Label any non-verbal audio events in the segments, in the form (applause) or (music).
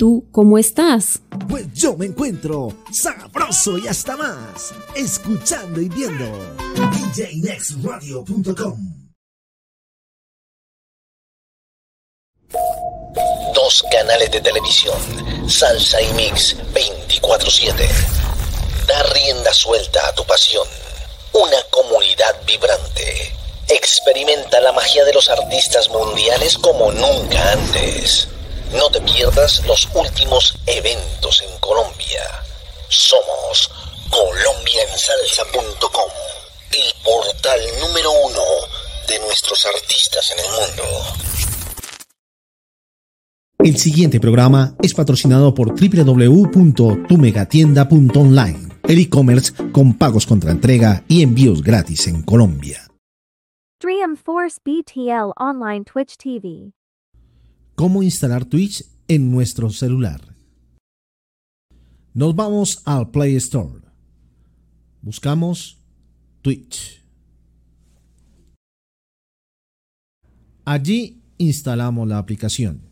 ¿Y tú cómo estás? Pues yo me encuentro sabroso y hasta más, escuchando y viendo djnextradio.com. Dos canales de televisión, Salsa y Mix 24/7. Da rienda suelta a tu pasión. Una comunidad vibrante. Experimenta la magia de los artistas mundiales como nunca antes. No te pierdas los últimos eventos en Colombia. Somos colombiansalsa.com, el portal número uno de nuestros artistas en el mundo. El siguiente programa es patrocinado por www.tumegatienda.online, el e-commerce con pagos contra entrega y envíos gratis en Colombia. Dreamforce BTL Online Twitch TV. Cómo instalar Twitch en nuestro celular. Nos vamos al Play Store. Buscamos Twitch. Allí instalamos la aplicación.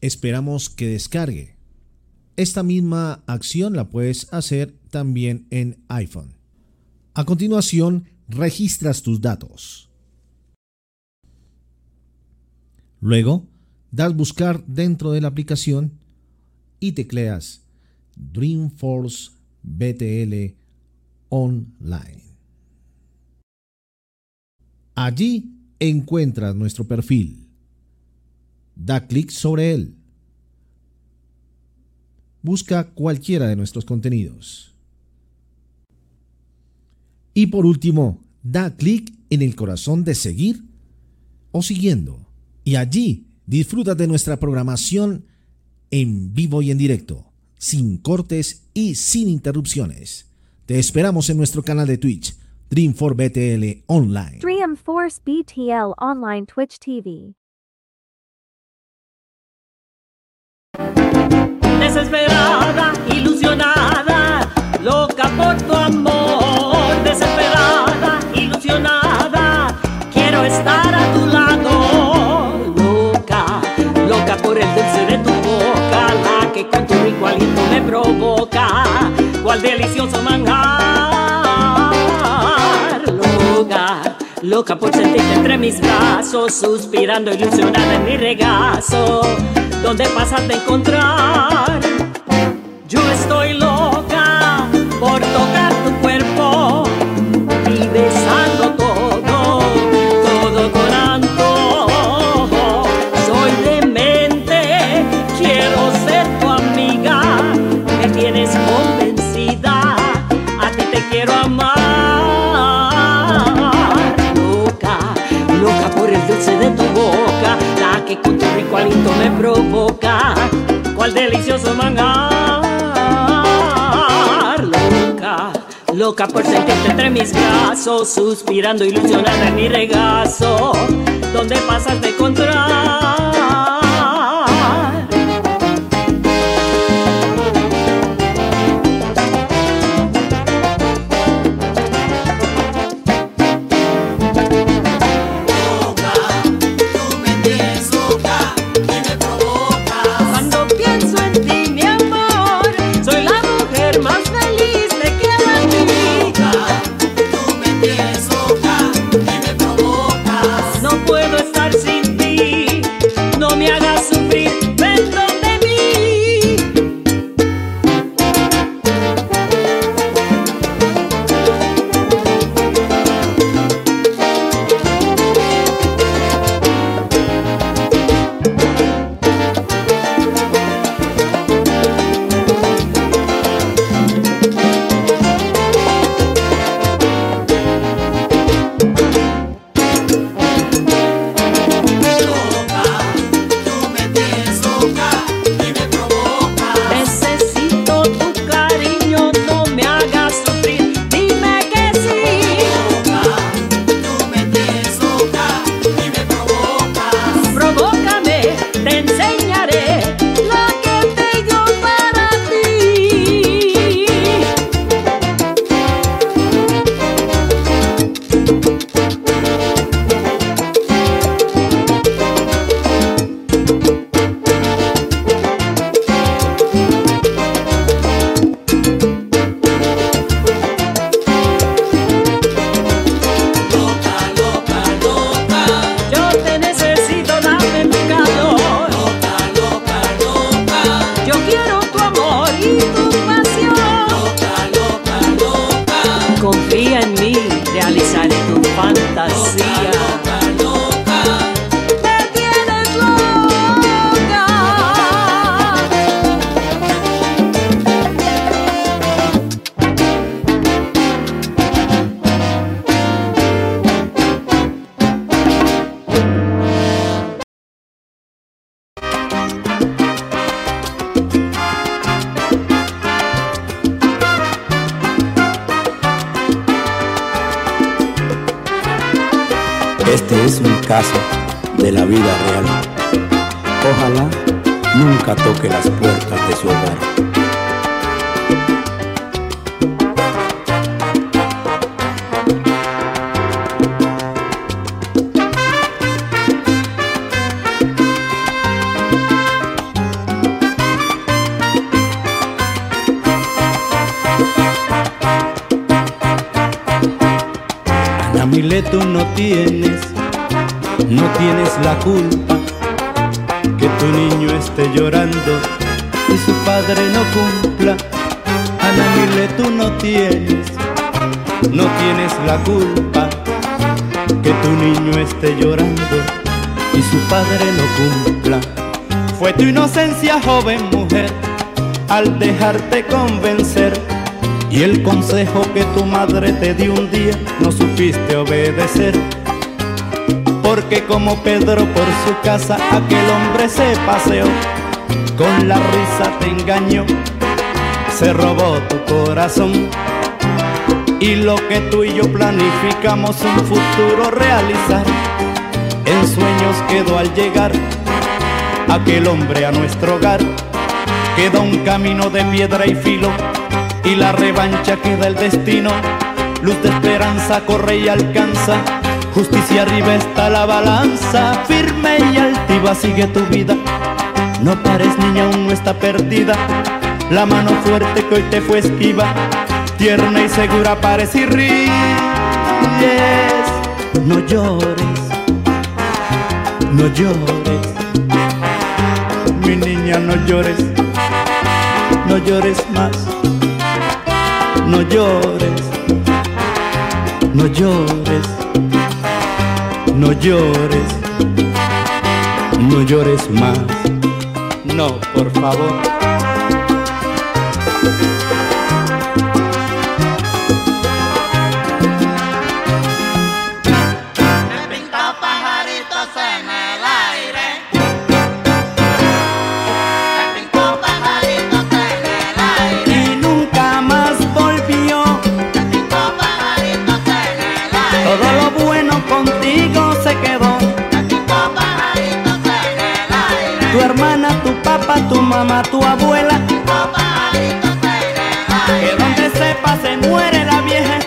Esperamos que descargue. Esta misma acción la puedes hacer también en iPhone. A continuación, registras tus datos. Luego, das buscar dentro de la aplicación y tecleas Dreamforce BTL Online. Allí encuentras nuestro perfil. Da clic sobre él. Busca cualquiera de nuestros contenidos. Y por último, da clic en el corazón de seguir o siguiendo y allí disfruta de nuestra programación en vivo y en directo, sin cortes y sin interrupciones. Te esperamos en nuestro canal de Twitch, Dream4BTL Online. Dreamforce BTL Online Twitch TV. Desesperada, ilusionada, loca por tu amor. Desesperada, ilusionada, quiero estar a tu lado. Por el dulce de tu boca, la que con tu rico aliento me provoca. Cual delicioso manjar. Loca, loca por sentirte entre mis brazos, suspirando ilusionada en mi regazo. ¿Dónde pasas de encontrar? Yo estoy loca por tocar tu rico aliento me provoca. Cuál delicioso manjar, loca, loca por sentirte entre mis brazos, suspirando ilusionada en mi regazo, donde pasas de encontrar. Consejo que tu madre te dio un día no supiste obedecer. Porque como Pedro por su casa aquel hombre se paseó, con la risa te engañó, se robó tu corazón. Y lo que tú y yo planificamos un futuro realizar, en sueños quedó al llegar aquel hombre a nuestro hogar. Queda un camino de piedra y filo y la revancha queda el destino. Luz de esperanza corre y alcanza. Justicia arriba está la balanza, firme y altiva sigue tu vida. No pares niña, aún no está perdida. La mano fuerte que hoy te fue esquiva, tierna y segura parece y ríes. No llores, no llores, mi niña, no llores, no llores más no llores, no llores, no llores, no llores más, no, por favor. Mamá, tu abuela. Que donde sepa se muere la vieja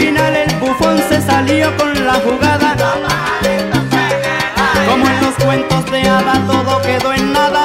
Al final el bufón se salió con la jugada. Como en los cuentos de hada todo quedó en nada.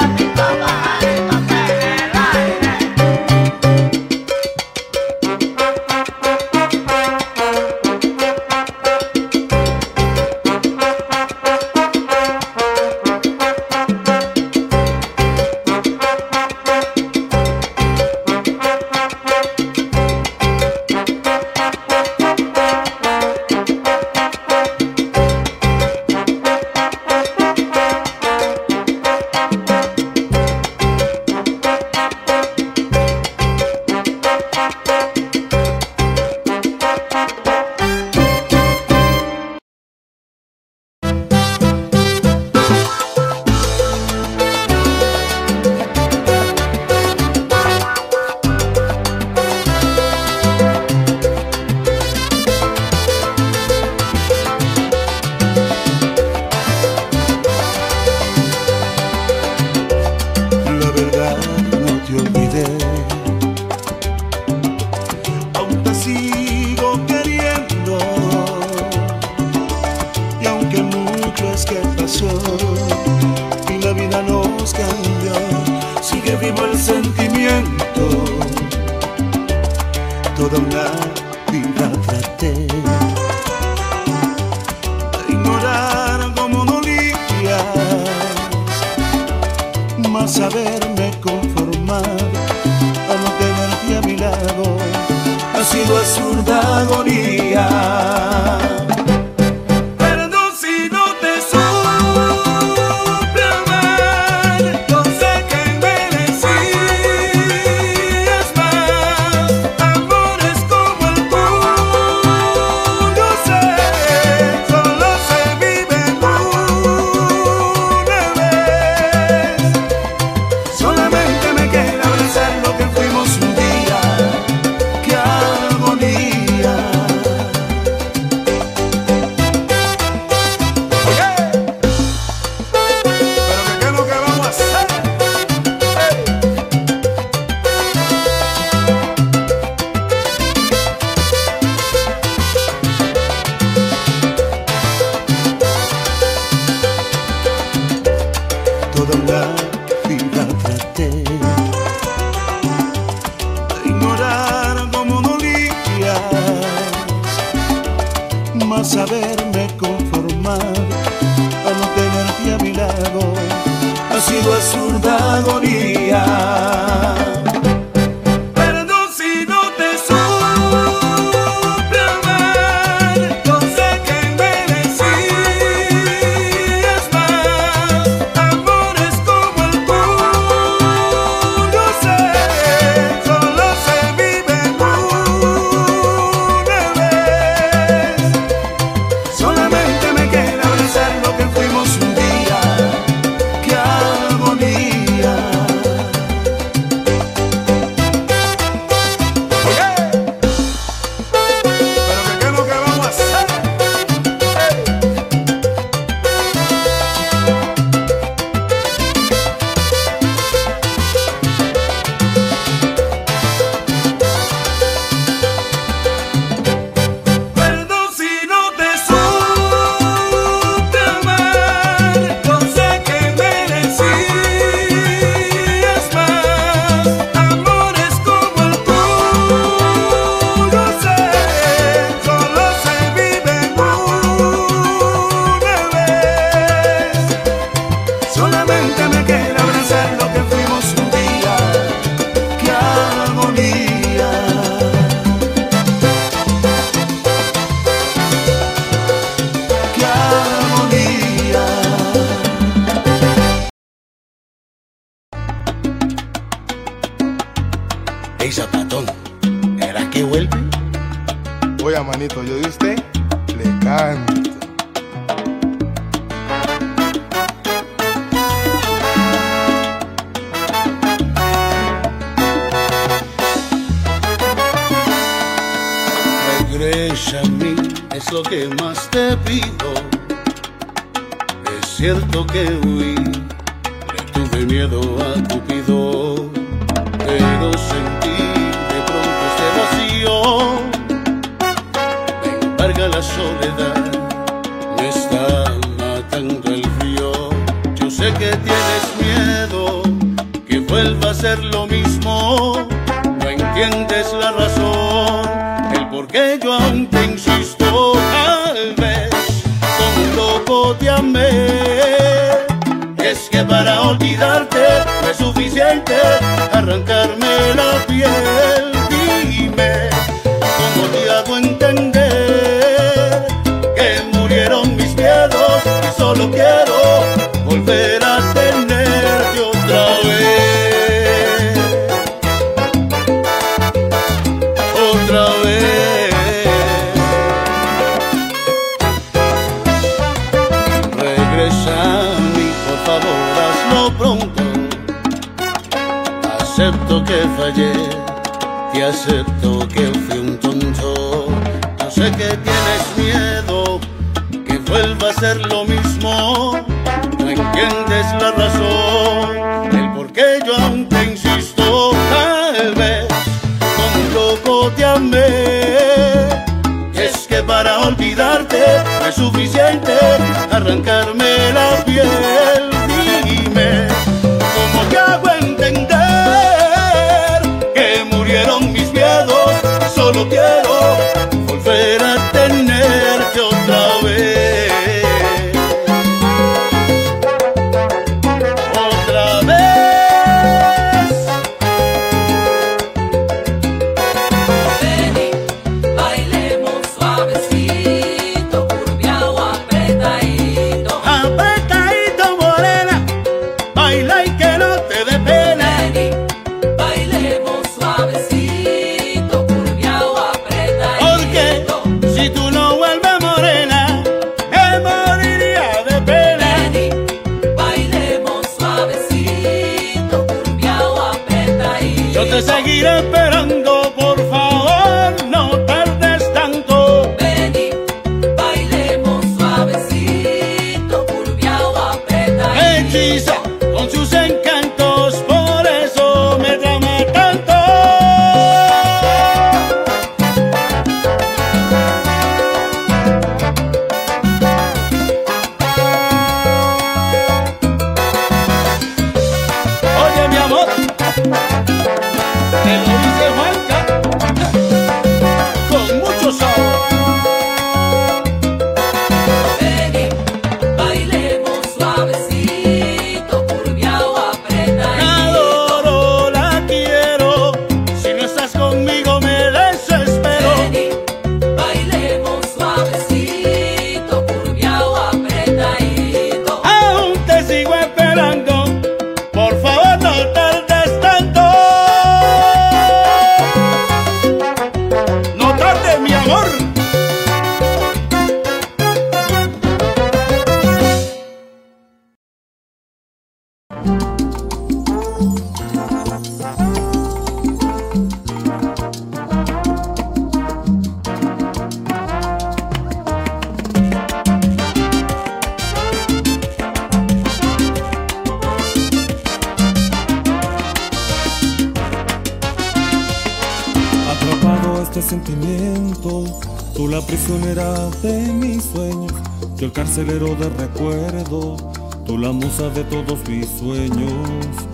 acelero de recuerdo, tú la musa de todos mis sueños,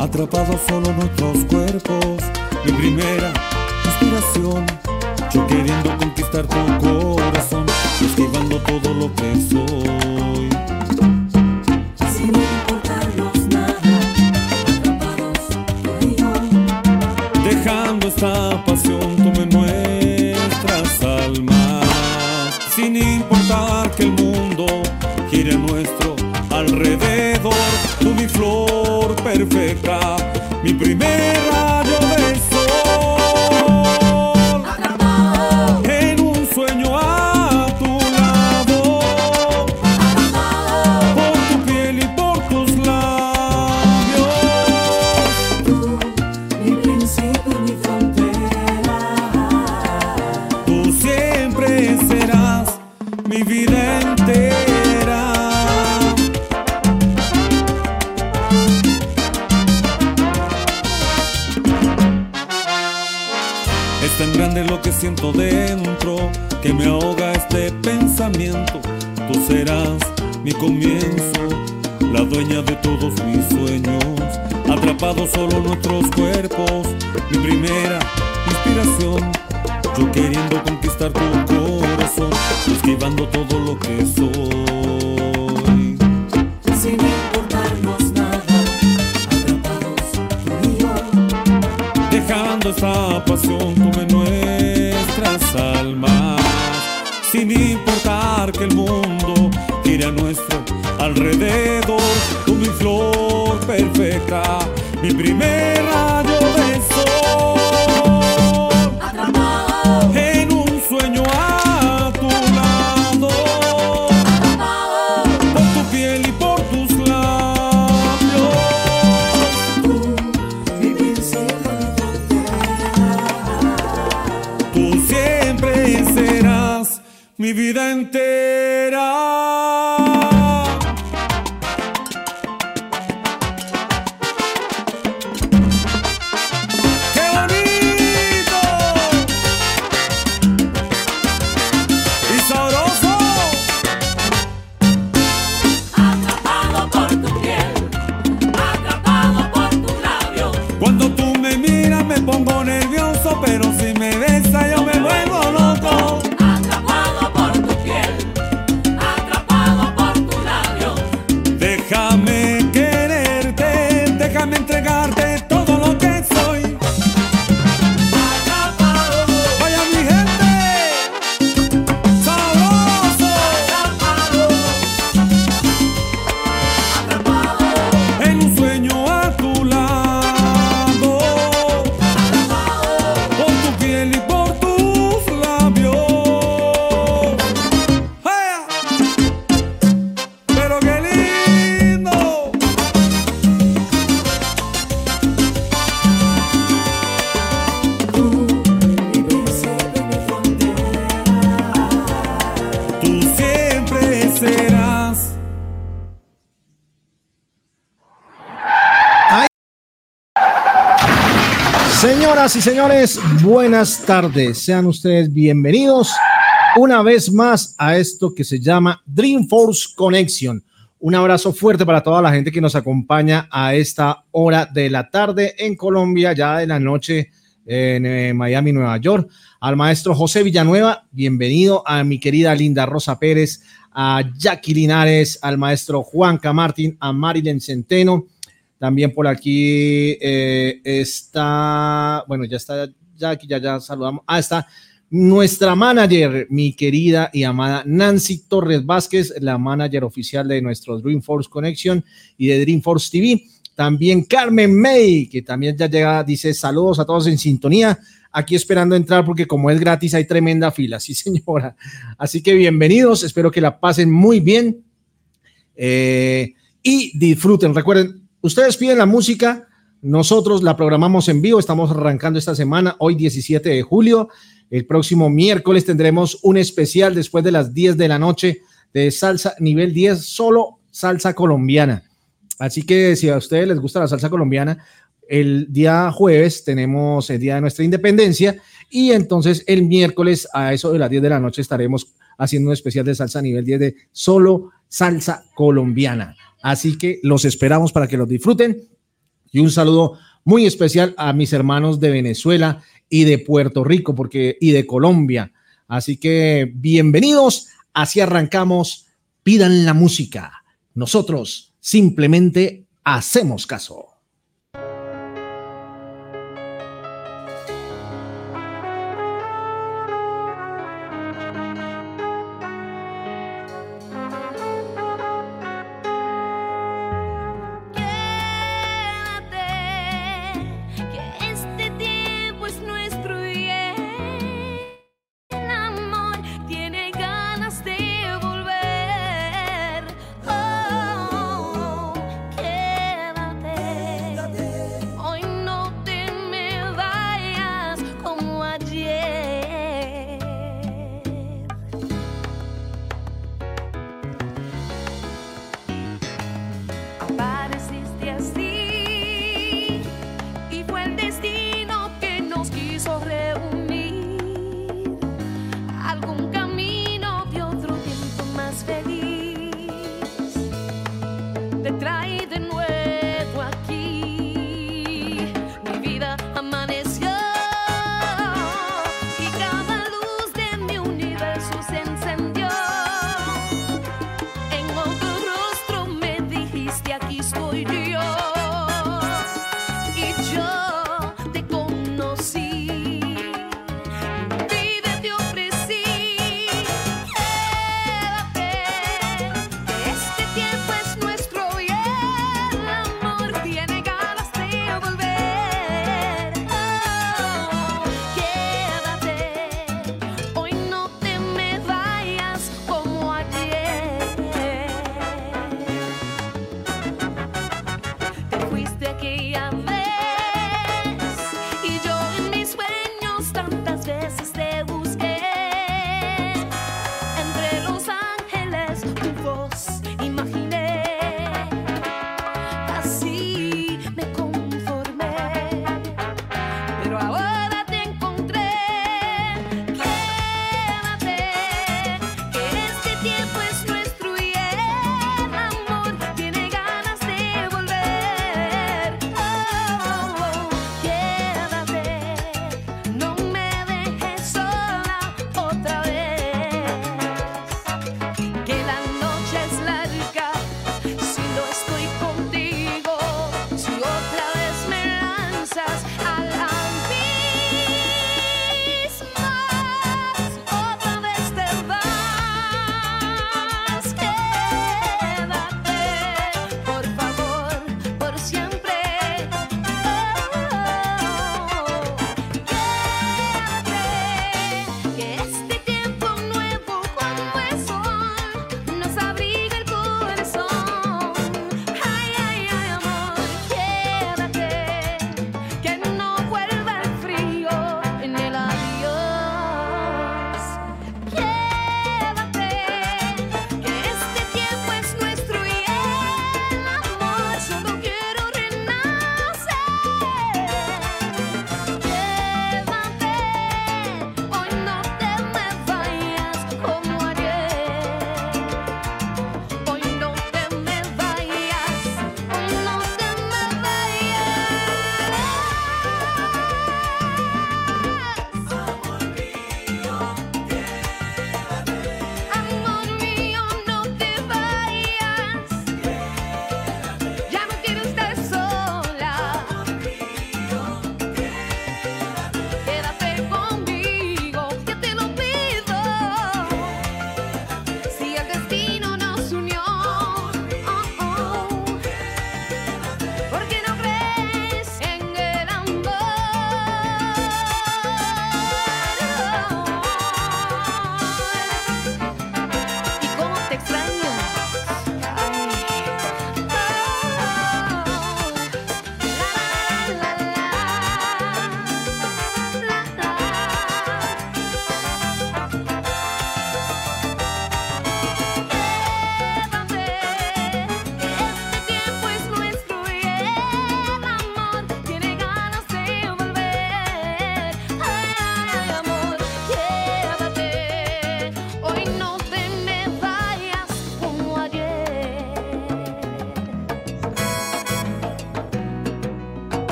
atrapados solo nuestros cuerpos, mi primera inspiración, yo queriendo conquistar tu corazón, esquivando todo lo que soy. perfecta entera. Señores, buenas tardes. Sean ustedes bienvenidos una vez más a esto que se llama Dreamforce Connection. Un abrazo fuerte para toda la gente que nos acompaña a esta hora de la tarde en Colombia, ya de la noche en eh, Miami, Nueva York. Al maestro José Villanueva, bienvenido. A mi querida Linda Rosa Pérez, a Jackie Linares, al maestro Juan Camartín, a Marilyn Centeno. También por aquí eh, está, bueno, ya está Jackie, ya, ya saludamos. Ah, está nuestra manager, mi querida y amada Nancy Torres Vázquez, la manager oficial de nuestro Dreamforce Connection y de Dreamforce TV. También Carmen May, que también ya llega, dice saludos a todos en sintonía. Aquí esperando entrar porque como es gratis hay tremenda fila, sí (laughs) señora. Así que bienvenidos, espero que la pasen muy bien eh, y disfruten. Recuerden, ustedes piden la música, nosotros la programamos en vivo, estamos arrancando esta semana, hoy 17 de julio. El próximo miércoles tendremos un especial después de las 10 de la noche de salsa nivel 10, solo salsa colombiana. Así que si a ustedes les gusta la salsa colombiana, el día jueves tenemos el día de nuestra independencia y entonces el miércoles a eso de las 10 de la noche estaremos haciendo un especial de salsa nivel 10 de solo salsa colombiana. Así que los esperamos para que los disfruten y un saludo muy especial a mis hermanos de Venezuela y de Puerto Rico porque, y de Colombia. Así que bienvenidos, así arrancamos, pidan la música. Nosotros simplemente hacemos caso.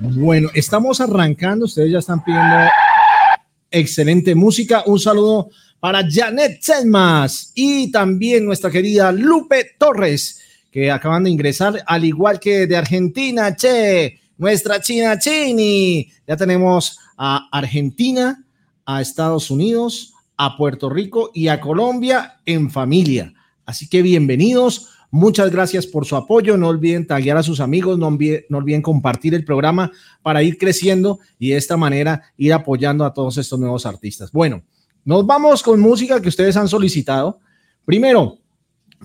Bueno, estamos arrancando. Ustedes ya están pidiendo excelente música. Un saludo para Janet Selmas y también nuestra querida Lupe Torres, que acaban de ingresar, al igual que de Argentina, che, nuestra China Chini. Ya tenemos a Argentina, a Estados Unidos, a Puerto Rico y a Colombia en familia. Así que bienvenidos. Muchas gracias por su apoyo. No olviden taguear a sus amigos, no olviden, compartir el programa para ir creciendo y de esta manera ir apoyando a todos estos nuevos artistas. Bueno, nos vamos con música que ustedes han solicitado. Primero,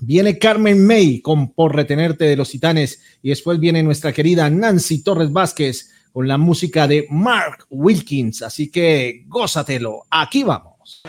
viene Carmen May con Por Retenerte de los Titanes y después viene nuestra querida Nancy Torres Vázquez con la música de Mark Wilkins. Así que gózatelo. Aquí vamos.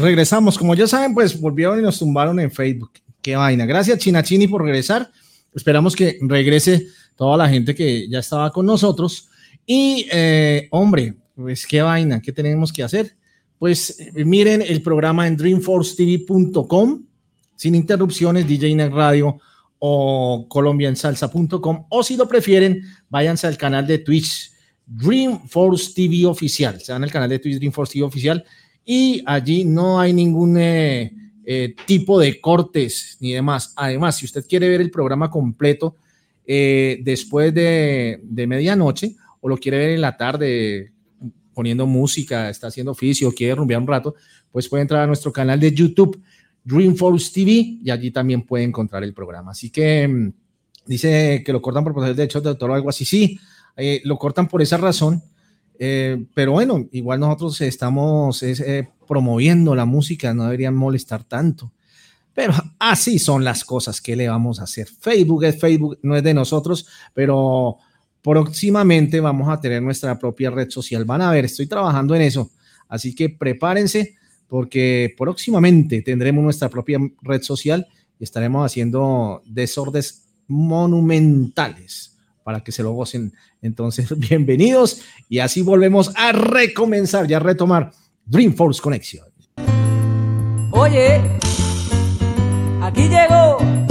Regresamos. Como ya saben, pues volvieron y nos tumbaron en Facebook. Qué vaina. Gracias, Chinachini, por regresar. Esperamos que regrese toda la gente que ya estaba con nosotros. Y, eh, hombre, pues qué vaina, ¿qué tenemos que hacer? Pues miren el programa en dreamforcetv.com, sin interrupciones, DJ Net Radio o colombiansalsa.com, o si lo prefieren, váyanse al canal de Twitch, Dreamforce TV Oficial. Se van al canal de Twitch, Dreamforce TV Oficial, y allí no hay ningún eh, eh, tipo de cortes ni demás. Además, si usted quiere ver el programa completo eh, después de, medianoche o lo quiere ver en la tarde poniendo música, está haciendo oficio, quiere rumbear un rato, pues puede entrar a nuestro canal de YouTube, Dreamforce TV, y allí también puede encontrar el programa. Así que mm, dice que lo cortan por proceso de hecho de autor o algo así. Sí, lo cortan por esa razón. Eh, pero bueno, igual nosotros estamos eh, promoviendo la música, no deberían molestar tanto. Pero así son las cosas que le vamos a hacer. Facebook es Facebook, no es de nosotros, pero próximamente vamos a tener nuestra propia red social. Van a ver, estoy trabajando en eso. Así que prepárense porque próximamente tendremos nuestra propia red social y estaremos haciendo desórdenes monumentales para que se lo gocen. Entonces, (laughs) bienvenidos y así volvemos a recomenzar y a retomar Dreamforce Connection. Oye, aquí llegó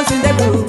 canción de blues.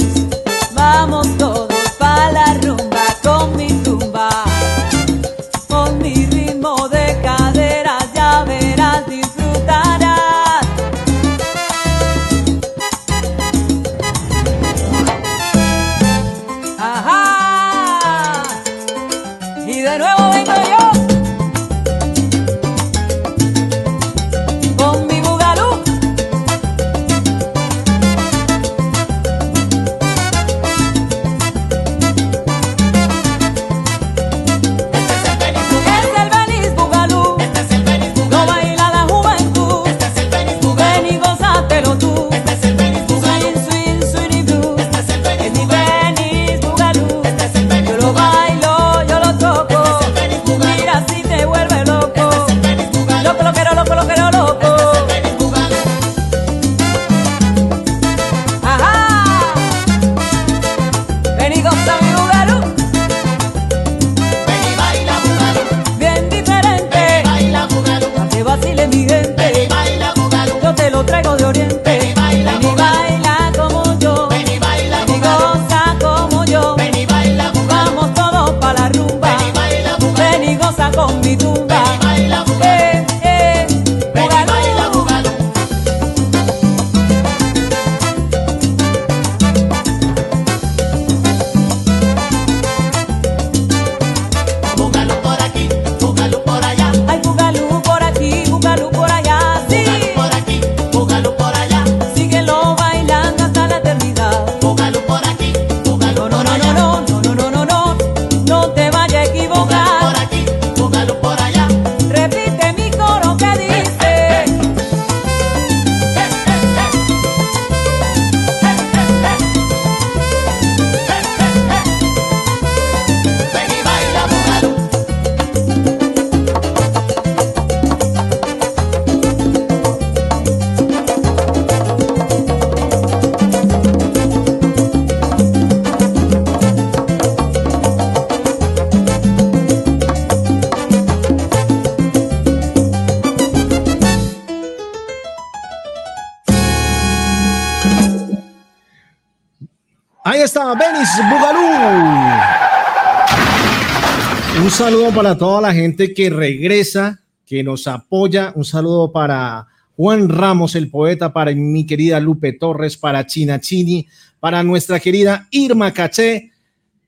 Un saludo para toda la gente que regresa, que nos apoya. Un saludo para Juan Ramos, el poeta, para mi querida Lupe Torres, para China Chini, para nuestra querida Irma Caché,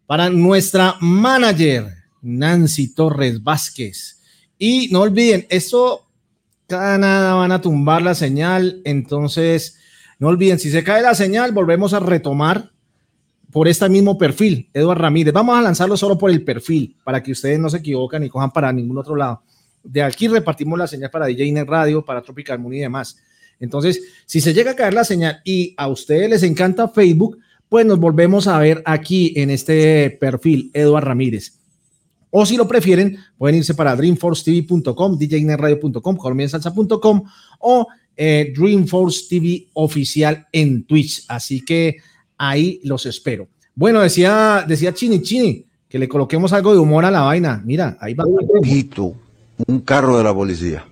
para nuestra manager Nancy Torres Vázquez. Y no olviden, esto cada nada van a tumbar la señal, entonces no olviden, si se cae la señal, volvemos a retomar por este mismo perfil, Eduardo Ramírez. Vamos a lanzarlo solo por el perfil, para que ustedes no se equivocan y cojan para ningún otro lado. De aquí repartimos la señal para DJ Net Radio, para Tropical Moon y demás. Entonces, si se llega a caer la señal y a ustedes les encanta Facebook, pues nos volvemos a ver aquí en este perfil, Eduardo Ramírez. O si lo prefieren, pueden irse para dreamforcetv.com, djnetradio.com, colombiansalsa.com o eh, Dreamforce TV oficial en Twitch. Así que ahí los espero. Bueno, decía, decía Chini Chini que le coloquemos algo de humor a la vaina. Mira, ahí va. Visto un carro de la policía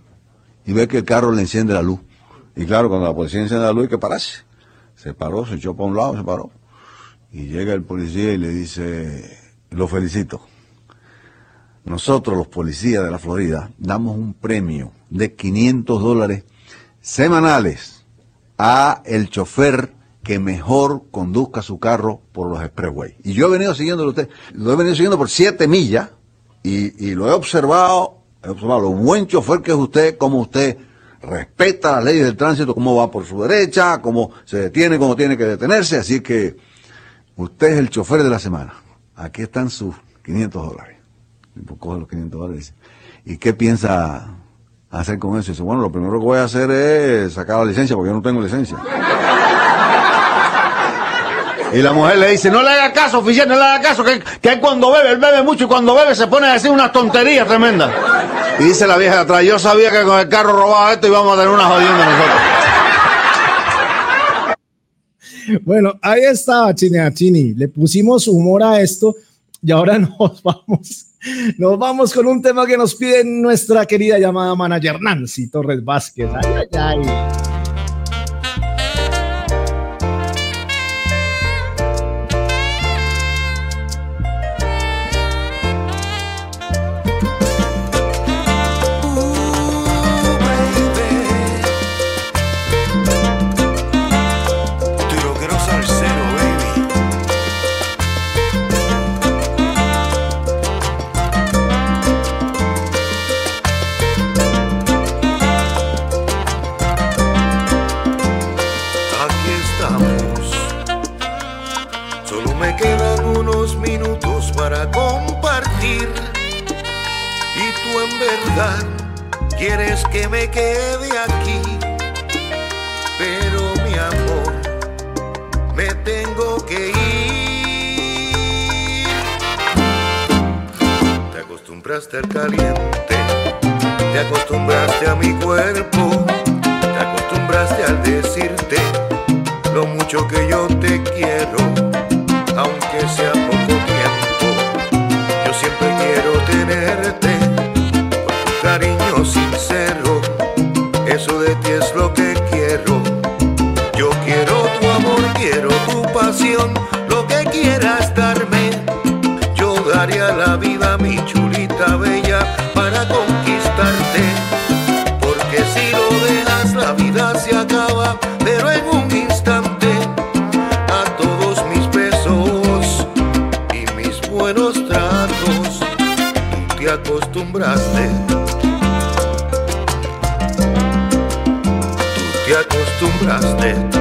y ve que el carro le enciende la luz. Y claro, cuando la policía enciende la luz hay que pararse. Se paró, se echó para un lado, se paró. Y llega el policía y le dice, lo felicito. Nosotros los policías de la Florida damos un premio de 500 dólares semanales a el chofer que mejor conduzca su carro por los expressways. Y yo he venido siguiéndolo usted, lo he venido siguiendo por siete millas y, y lo he observado, he observado lo buen chofer que es usted, cómo usted respeta las leyes del tránsito, cómo va por su derecha, cómo se detiene, cómo tiene que detenerse. Así que usted es el chofer de la semana. Aquí están sus 500 dólares. Pues coge los 500 dólares. ¿Y qué piensa hacer con eso? Dice, bueno, lo primero que voy a hacer es sacar la licencia, porque yo no tengo licencia. Y la mujer le dice, no le haga caso, oficial, no le haga caso, que, que cuando bebe, él bebe mucho y cuando bebe se pone a decir unas tonterías tremendas. Y dice la vieja de atrás, yo sabía que con el carro robado esto íbamos a tener una jodienda nosotros. Bueno, ahí estaba Chini. Le pusimos humor a esto y ahora (laughs) nos vamos. Nos vamos con un tema que nos pide nuestra querida llamada manager Nancy Torres Vázquez. Ay, ay, ay. Caliente, te acostumbraste a mi cuerpo, te acostumbraste al decirte lo mucho que yo te quiero, aunque sea poco tiempo. Yo siempre quiero tenerte por tu cariño sincero. Eso de ti es lo que quiero. Yo quiero tu amor, quiero tu pasión, lo que quieras darme. La vida, mi chulita bella, para conquistarte. Porque si lo dejas, la vida se acaba, pero en un instante. A todos mis besos y mis buenos tratos, tú te acostumbraste. Tú te acostumbraste.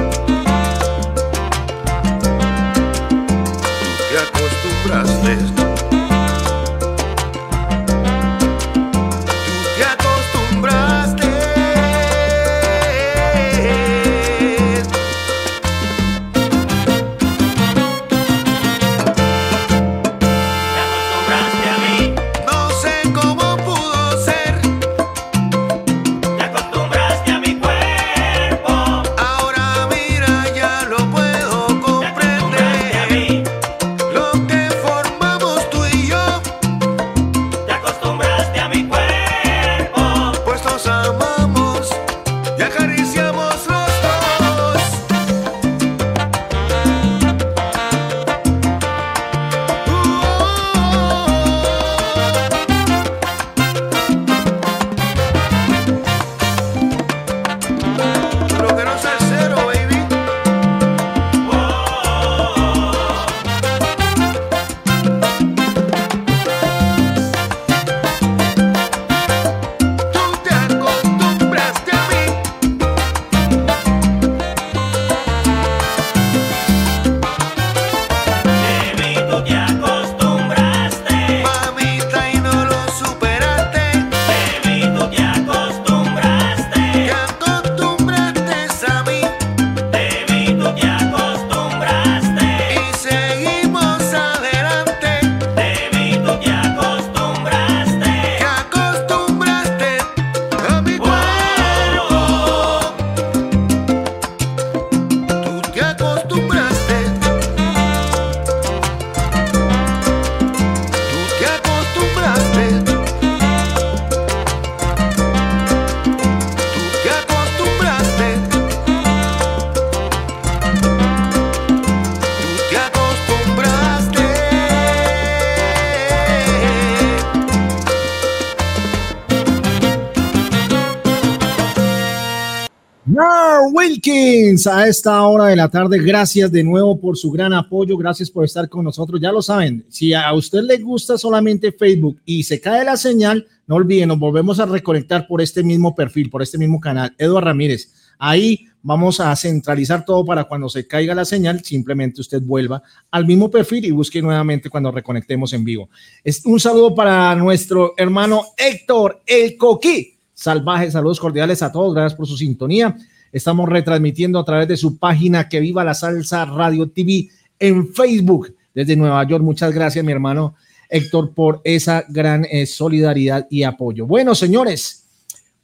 A esta hora de la tarde, gracias de nuevo por su gran apoyo, gracias por estar con nosotros. Ya lo saben, si a usted le gusta solamente Facebook y se cae la señal, no olviden, nos volvemos a reconectar por este mismo perfil, por este mismo canal, Eduardo Ramírez. Ahí vamos a centralizar todo para cuando se caiga la señal, simplemente usted vuelva al mismo perfil y busque nuevamente cuando reconectemos en vivo. Es un saludo para nuestro hermano Héctor El Coquí salvaje. Saludos cordiales a todos. Gracias por su sintonía. Estamos retransmitiendo a través de su página Que Viva la Salsa Radio TV en Facebook desde Nueva York. Muchas gracias, mi hermano Héctor, por esa gran eh, solidaridad y apoyo. Bueno, señores,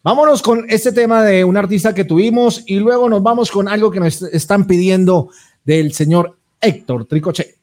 vámonos con este tema de un artista que tuvimos y luego nos vamos con algo que nos están pidiendo del señor Héctor Tricoche.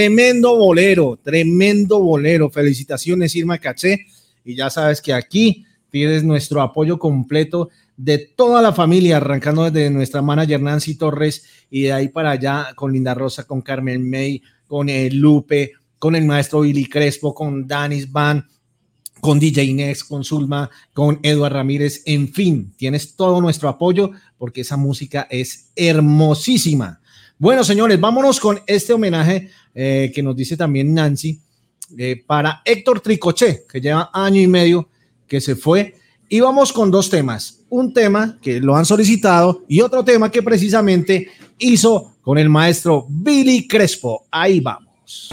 Tremendo bolero, tremendo bolero. Felicitaciones, Irma Caché. Y ya sabes que aquí tienes nuestro apoyo completo de toda la familia, arrancando desde nuestra manager Nancy Torres y de ahí para allá con Linda Rosa, con Carmen May, con el Lupe, con el maestro Billy Crespo, con Danis Van, con DJ Nex, con Zulma, con Eduard Ramírez, en fin, tienes todo nuestro apoyo porque esa música es hermosísima. Bueno, señores, vámonos con este homenaje eh, que nos dice también Nancy eh, para Héctor Tricoché, que lleva año y medio que se fue. Y vamos con dos temas. un tema que lo han solicitado y otro tema que precisamente hizo con el maestro Billy Crespo. Ahí vamos.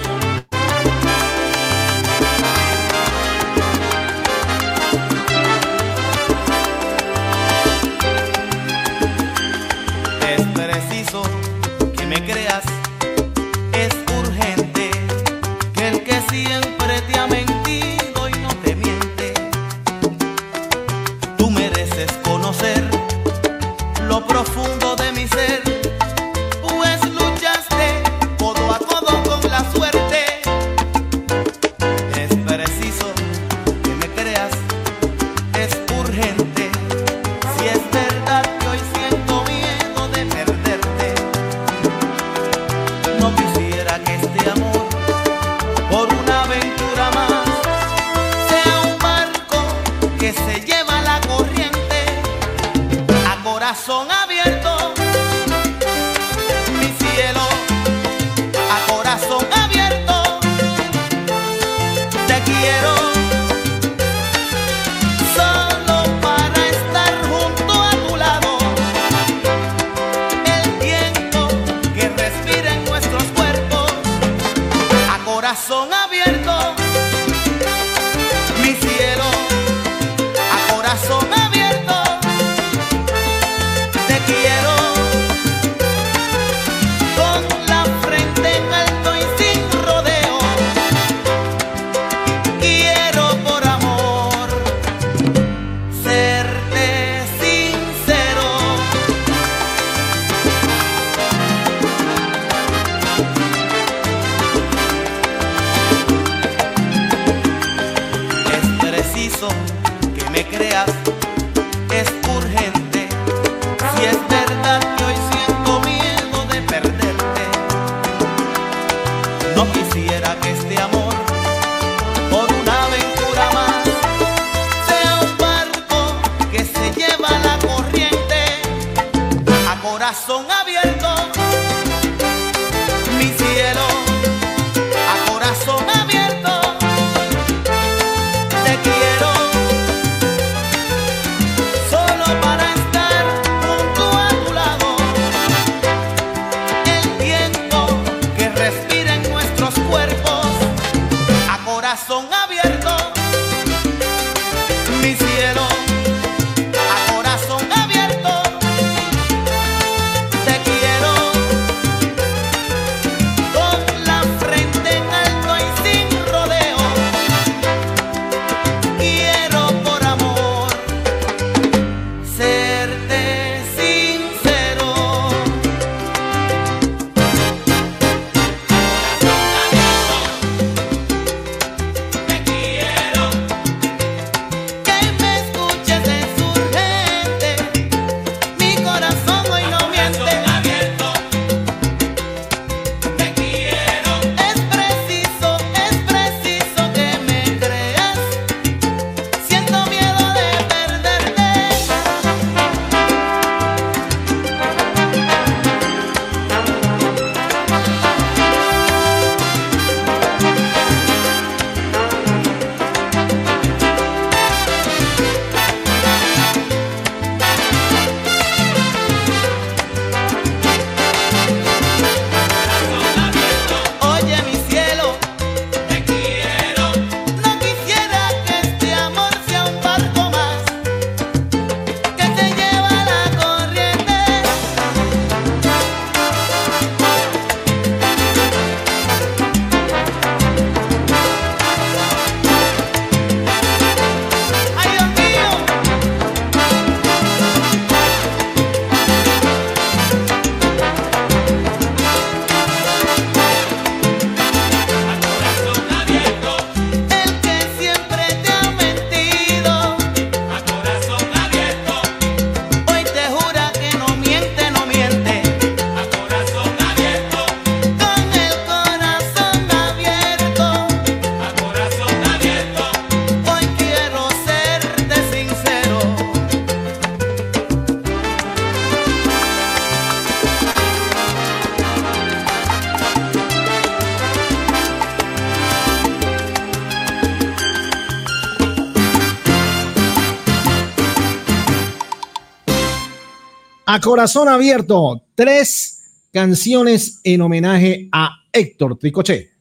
Corazón abierto, tres canciones en homenaje a Héctor Tricoche.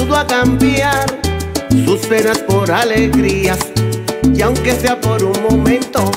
ayudó a cambiar sus penas por alegrías. Y aunque sea por un momento,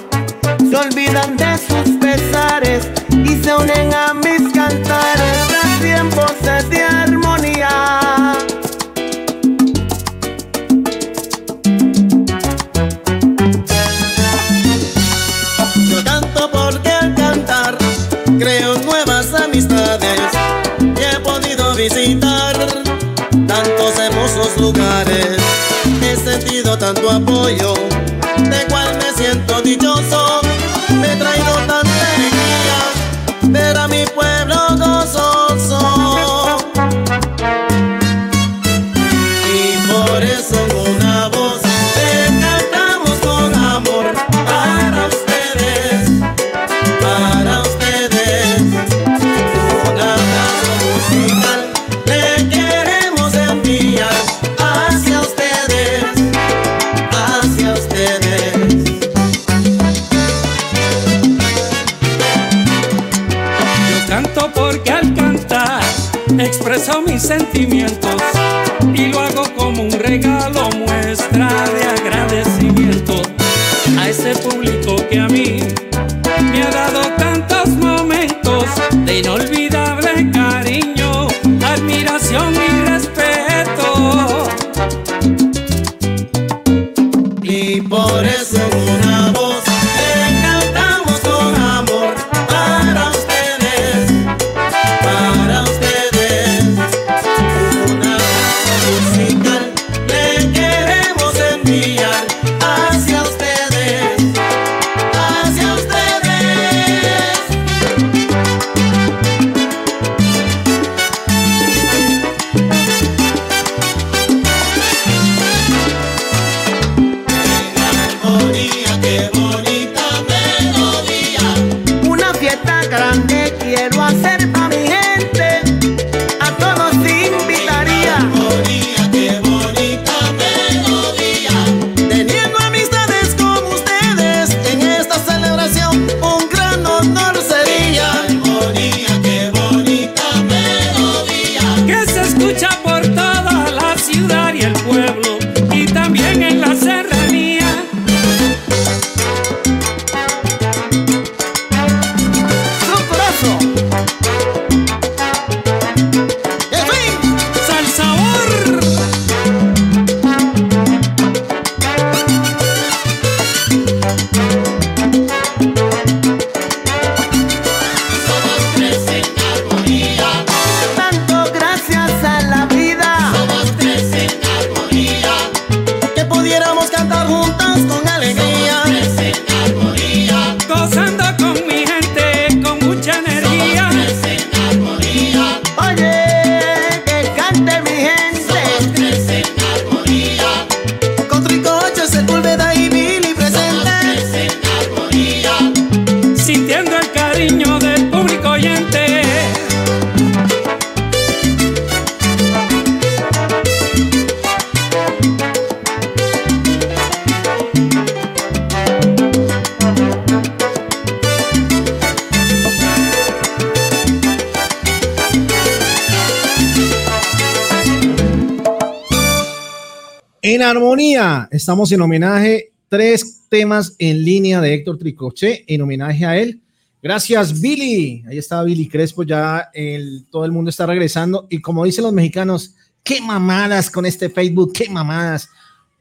estamos en homenaje, tres temas en línea de Héctor Tricoche en homenaje a él. Gracias, Billy. Ahí está Billy Crespo, ya el, todo el mundo está regresando. Y como dicen los mexicanos, qué mamadas con este Facebook, qué mamadas.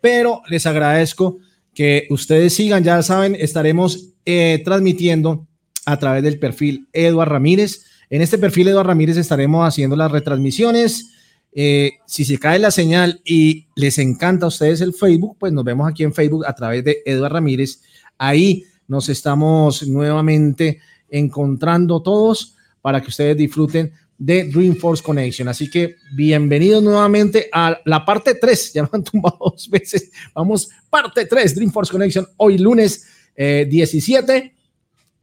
Pero les agradezco que ustedes sigan, ya saben, estaremos eh, transmitiendo a través del perfil Eduard Ramírez. En este perfil Eduard Ramírez estaremos haciendo las retransmisiones, eh, si se cae la señal y les encanta a ustedes el Facebook, pues nos vemos aquí en Facebook a través de Eduard Ramírez. Ahí nos estamos nuevamente encontrando todos para que ustedes disfruten de Dreamforce Connection. Así que bienvenidos nuevamente a la parte 3. (laughs) Ya me han tumbado dos veces. Vamos, parte 3, Dreamforce Connection, hoy lunes eh, 17.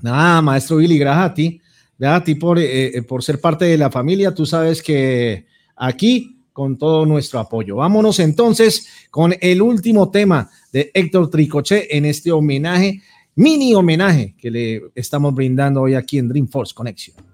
Nada, maestro Billy, gracias a ti. Gracias a ti por, eh, eh, por ser parte de la familia. Tú sabes que aquí con todo nuestro apoyo. Vámonos entonces con el último tema de Héctor Tricoche en este homenaje, mini homenaje que le estamos brindando hoy aquí en Dreamforce Connection.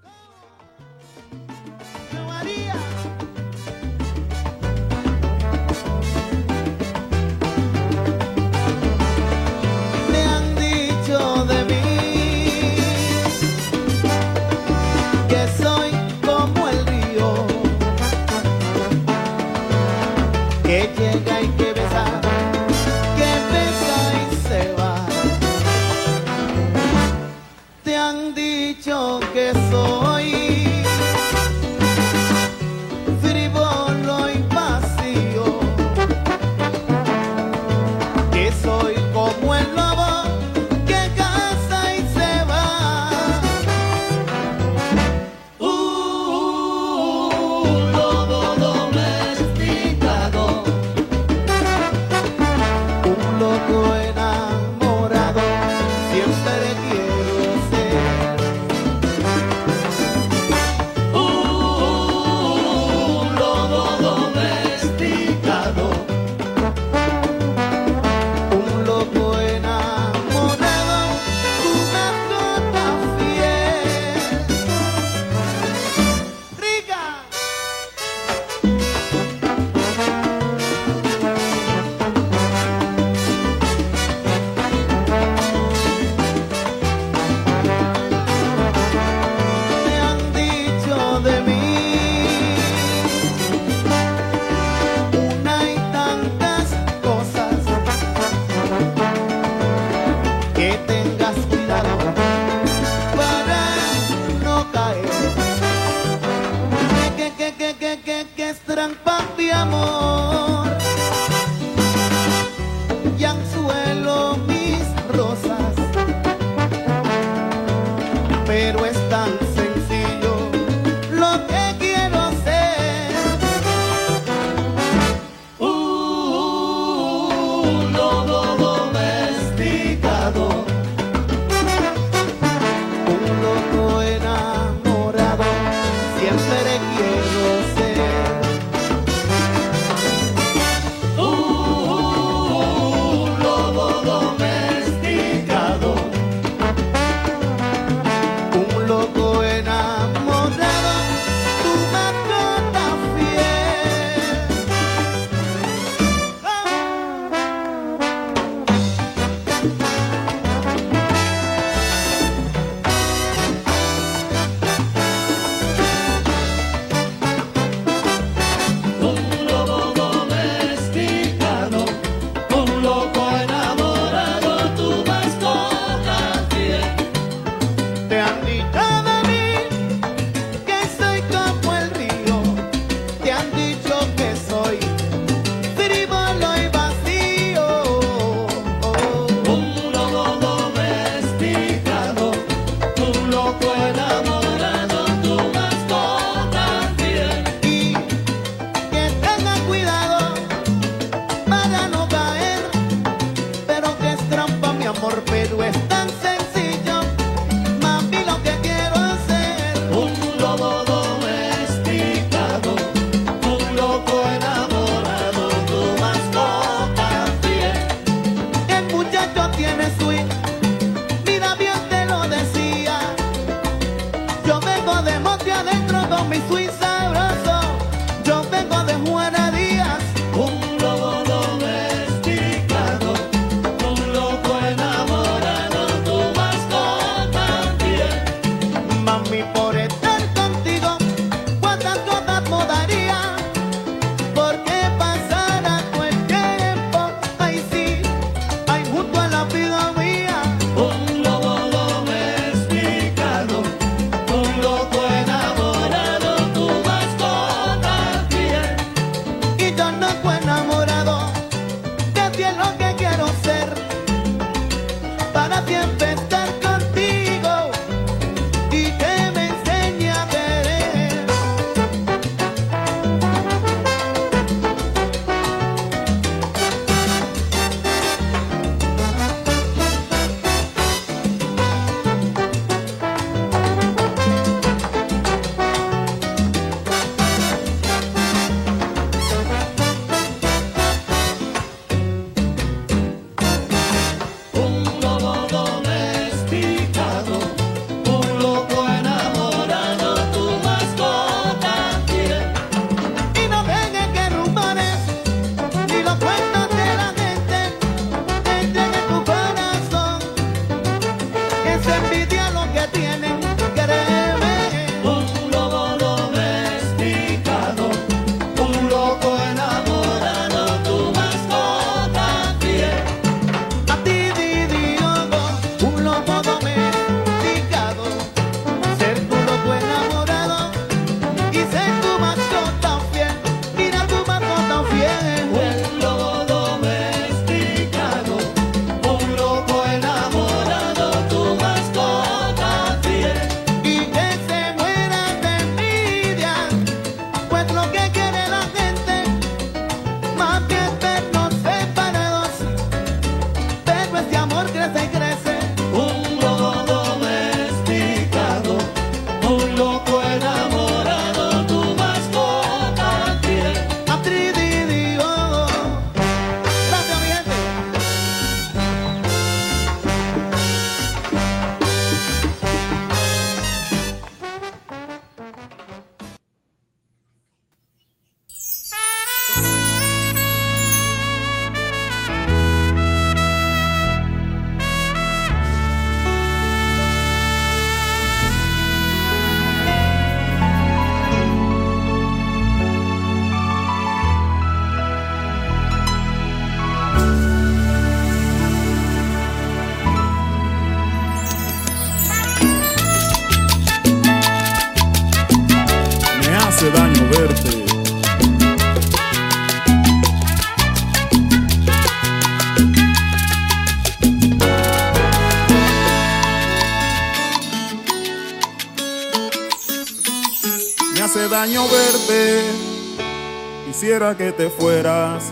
Quisiera que te fueras.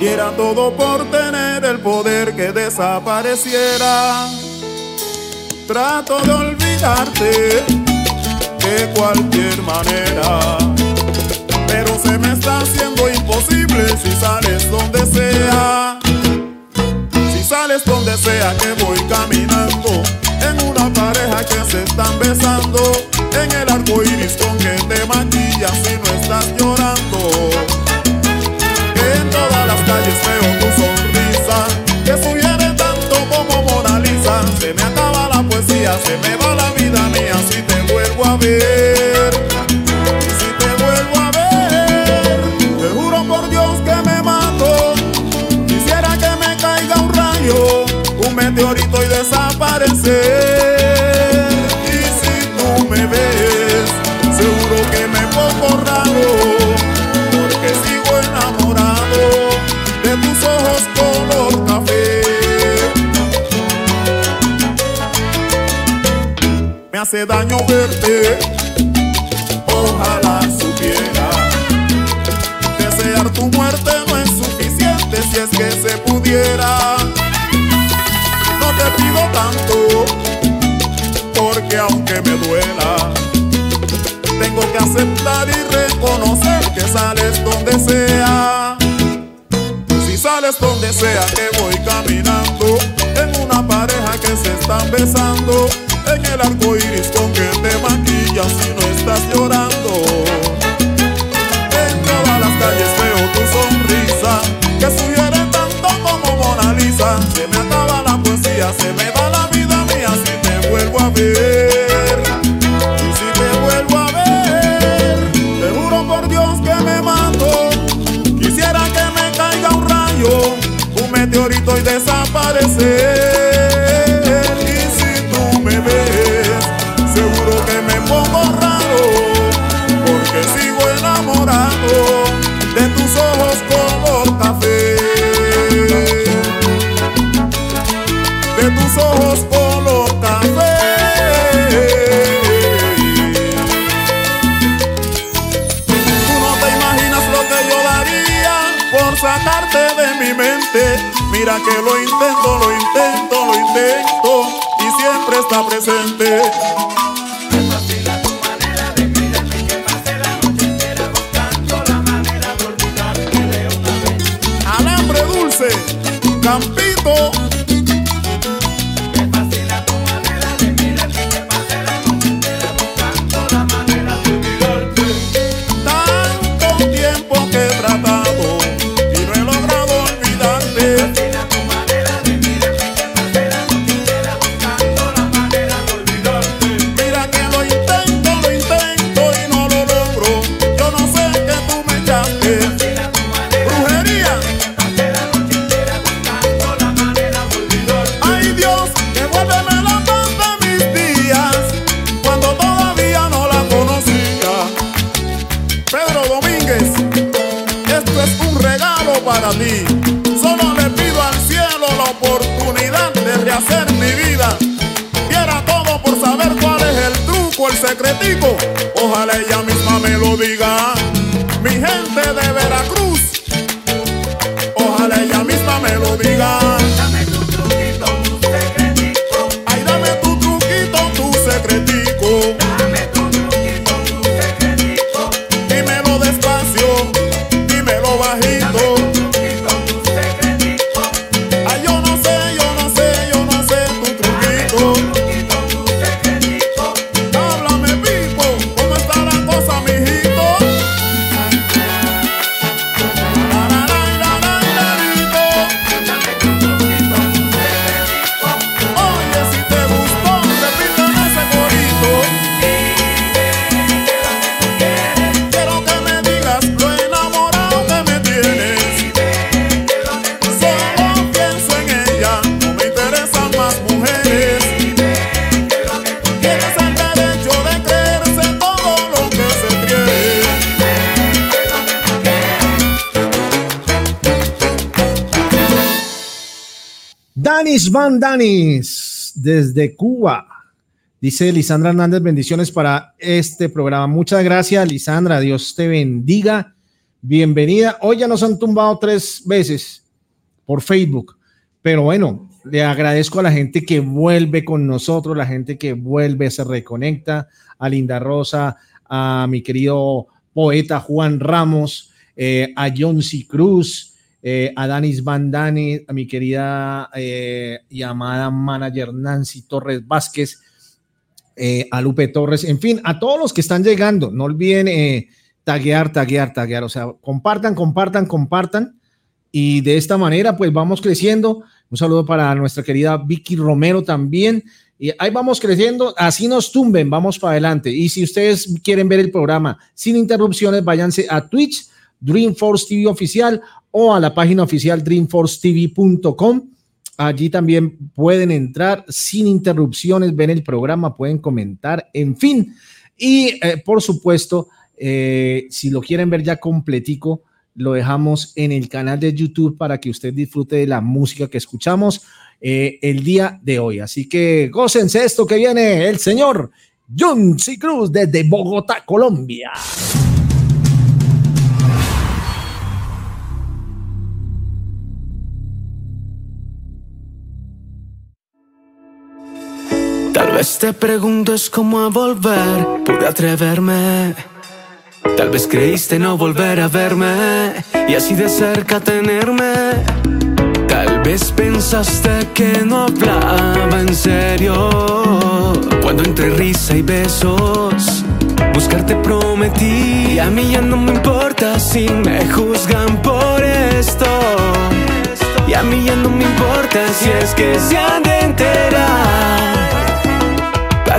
Diera todo por tener el poder que desapareciera. Trato de olvidarte de cualquier manera. Pero se me está haciendo imposible si sales donde sea. Si sales donde sea que voy caminando. En una pareja que se están besando. En el arco iris con que te maquillas si no estás llorando. Todas las hace daño verte, ojalá supiera. Desear tu muerte no es suficiente si es que se pudiera. No te pido tanto, porque aunque me duela, tengo que aceptar y reconocer que sales donde sea. Si sales donde sea que voy caminando, en una pareja que se están besando, arco iris con que te maquillas si no estás llorando. En todas las calles veo tu sonrisa, que sugiere tanto como Mona Lisa. Se me acaba la poesía, se me va la vida mía si te vuelvo a ver. Y si te vuelvo a ver, te juro por Dios que me mato. Quisiera que me caiga un rayo, un meteorito y desaparecer. Que lo intento, lo intento, lo intento y siempre está presente. Van Danis, desde Cuba. Dice Lisandra Hernández, bendiciones para este programa. Muchas gracias, Lisandra. Dios te bendiga. Bienvenida. Hoy ya nos han tumbado tres veces por Facebook, pero bueno, le agradezco a la gente que vuelve con nosotros, la gente que vuelve, se reconecta, a Linda Rosa, a mi querido poeta Juan Ramos, eh, a John C. Cruz, eh, a Danis Van Dani, a mi querida eh, y amada manager Nancy Torres Vázquez, eh, a Lupe Torres, en fin, a todos los que están llegando. No olviden eh, taguear, taguear, taguear. O sea, compartan, compartan, compartan. Y de esta manera, pues vamos creciendo. Un saludo para nuestra querida Vicky Romero también. Y ahí vamos creciendo, así nos tumben, vamos para adelante. Y si ustedes quieren ver el programa sin interrupciones, váyanse a Twitch, Dreamforce TV oficial o a la página oficial dreamforcetv.com. Allí también pueden entrar sin interrupciones, ven el programa, pueden comentar, en fin. Y eh, por supuesto, eh, si lo quieren ver ya completico, lo dejamos en el canal de YouTube para que usted disfrute de la música que escuchamos eh, el día de hoy. Así que gócense esto que viene el señor John C. Cruz desde Bogotá, Colombia. Vez te preguntes cómo a volver, pude atreverme. Tal vez creíste no volver a verme y así de cerca tenerme. Tal vez pensaste que no hablaba en serio. Cuando entre risa y besos, buscarte prometí. Y a mí ya no me importa si me juzgan por esto. Y a mí ya no me importa si es que se han de enterar.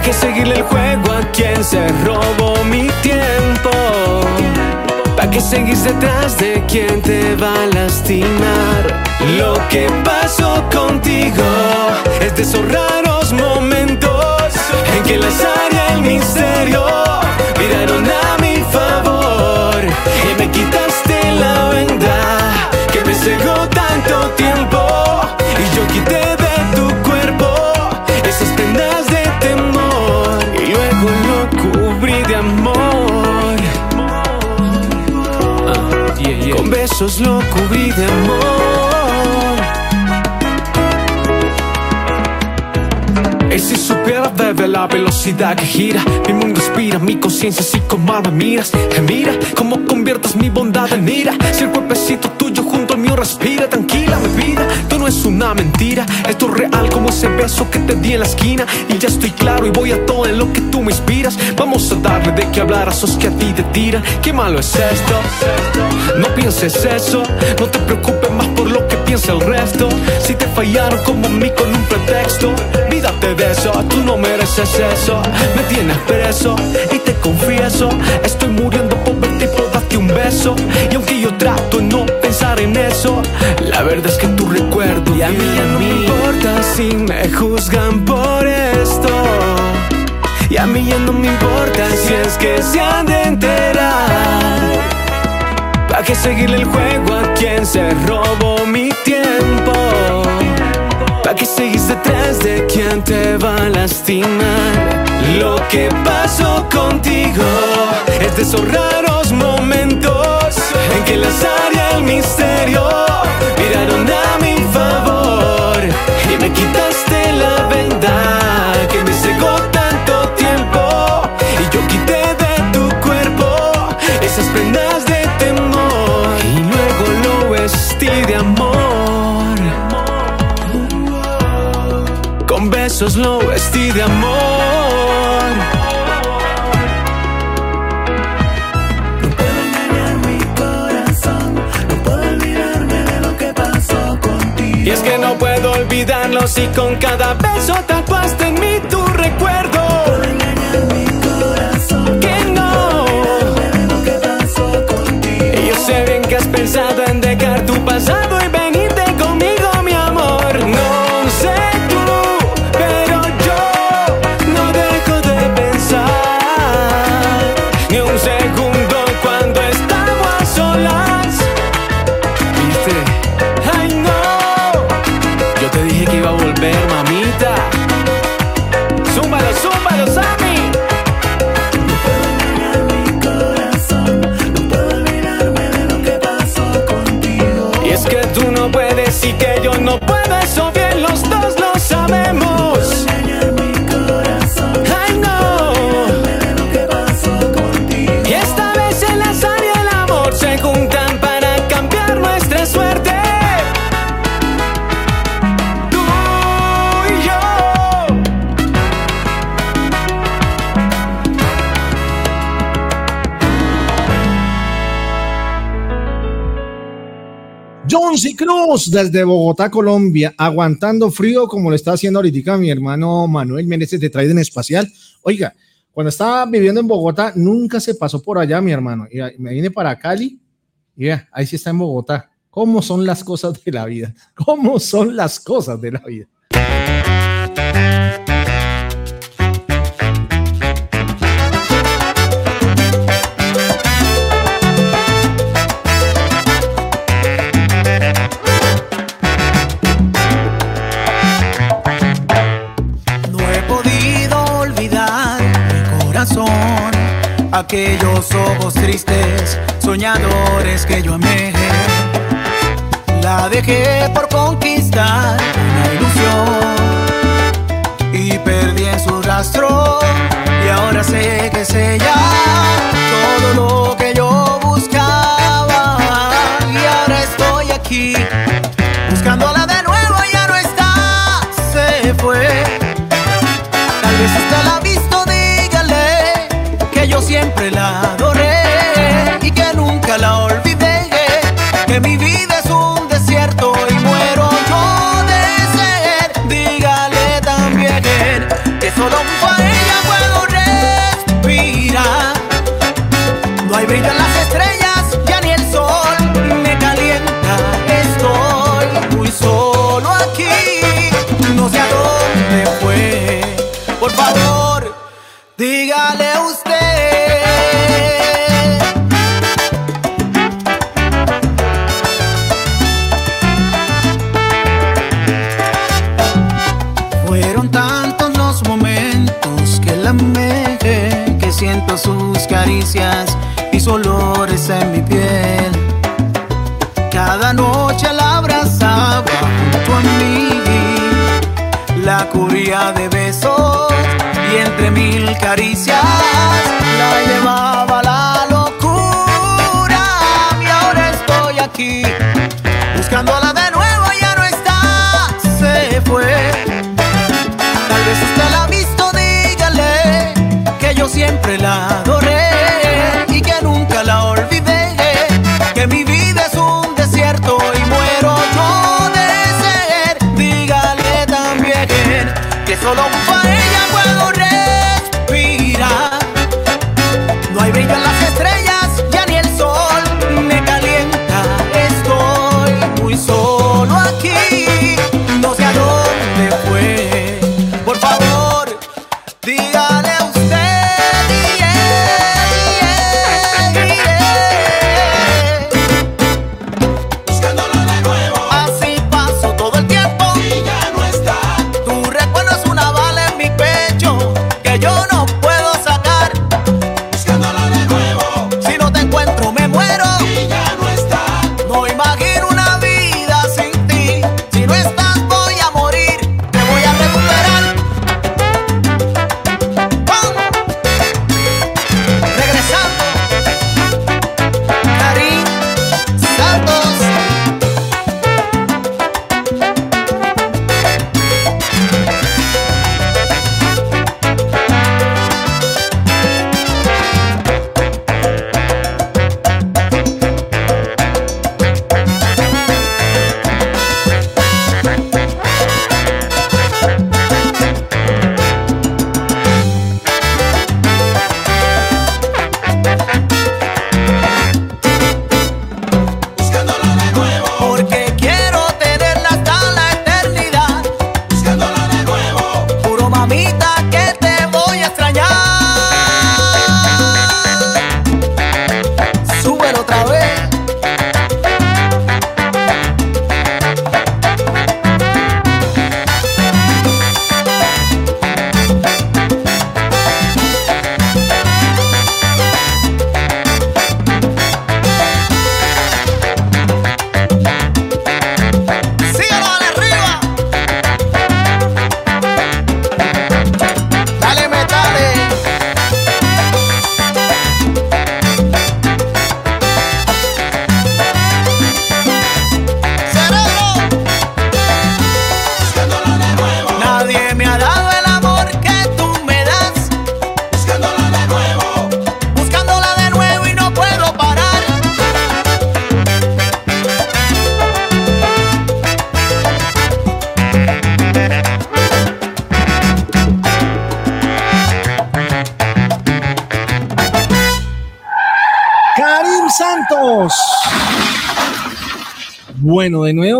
¿Para qué seguirle el juego a quien se robó mi tiempo? ¿Para qué seguir detrás de quien te va a lastimar? Lo que pasó contigo es de esos raros momentos en que la y el misterio miraron a mi favor y me quitaste la venda que me cegó tanto tiempo y yo quité de amor. Ah, Con besos lo cubrí de amor. Y si supiera, bebé, la velocidad que gira Mi mundo inspira, mi conciencia así como me miras. Mira cómo conviertes mi bondad en ira. Si el cuerpecito tuyo junto al mío respira Tranquila, mi vida, tú no es una mentira Esto es real como ese beso que te di en la esquina. Y ya estoy claro y voy a todo en lo que inspiras. Vamos a darle de qué hablar a esos que a ti te tiran. Qué malo es esto. No pienses eso. No te preocupes más por lo que piensa el resto. Si te fallaron como a mí con un pretexto Vídate de eso, tú no mereces eso. Me tienes preso y te confieso. Estoy muriendo por verte y por darte un beso. Y aunque yo trato de no pensar en eso La verdad es que tu recuerdo Y a mí ya no me importa si me juzgan por esto Y a mí ya no me importa si es que se han de enterar ¿Para qué seguirle el juego a quien se robó mi tiempo? ¿Para qué seguís detrás de quien te va a lastimar? Lo que pasó contigo es de esos raros momentos en que la y el misterio besos lo vestí de amor. No puedo engañar mi corazón, no puedo olvidarme de lo que pasó contigo. Y es que no puedo olvidarlo si con cada beso tapaste en mí tu recuerdo. No puedo engañar mi corazón, que no. Y yo sé bien que has pensado en dejar tu pasado Desde Bogotá, Colombia, aguantando frío como lo está haciendo ahorita mi hermano Manuel Meneses de Traiden Espacial. Oiga, cuando estaba viviendo en Bogotá, nunca se pasó por allá, mi hermano. Y me vine para Cali, y yeah, ahí sí está en Bogotá. ¿Cómo son las cosas de la vida? ¿Cómo son las cosas de la vida? aquellos ojos tristes, soñadores que yo amé. La dejé por conquistar una ilusión y perdí en su rastro y ahora sé que es ella todo lo que yo buscaba y ahora estoy aquí. siempre la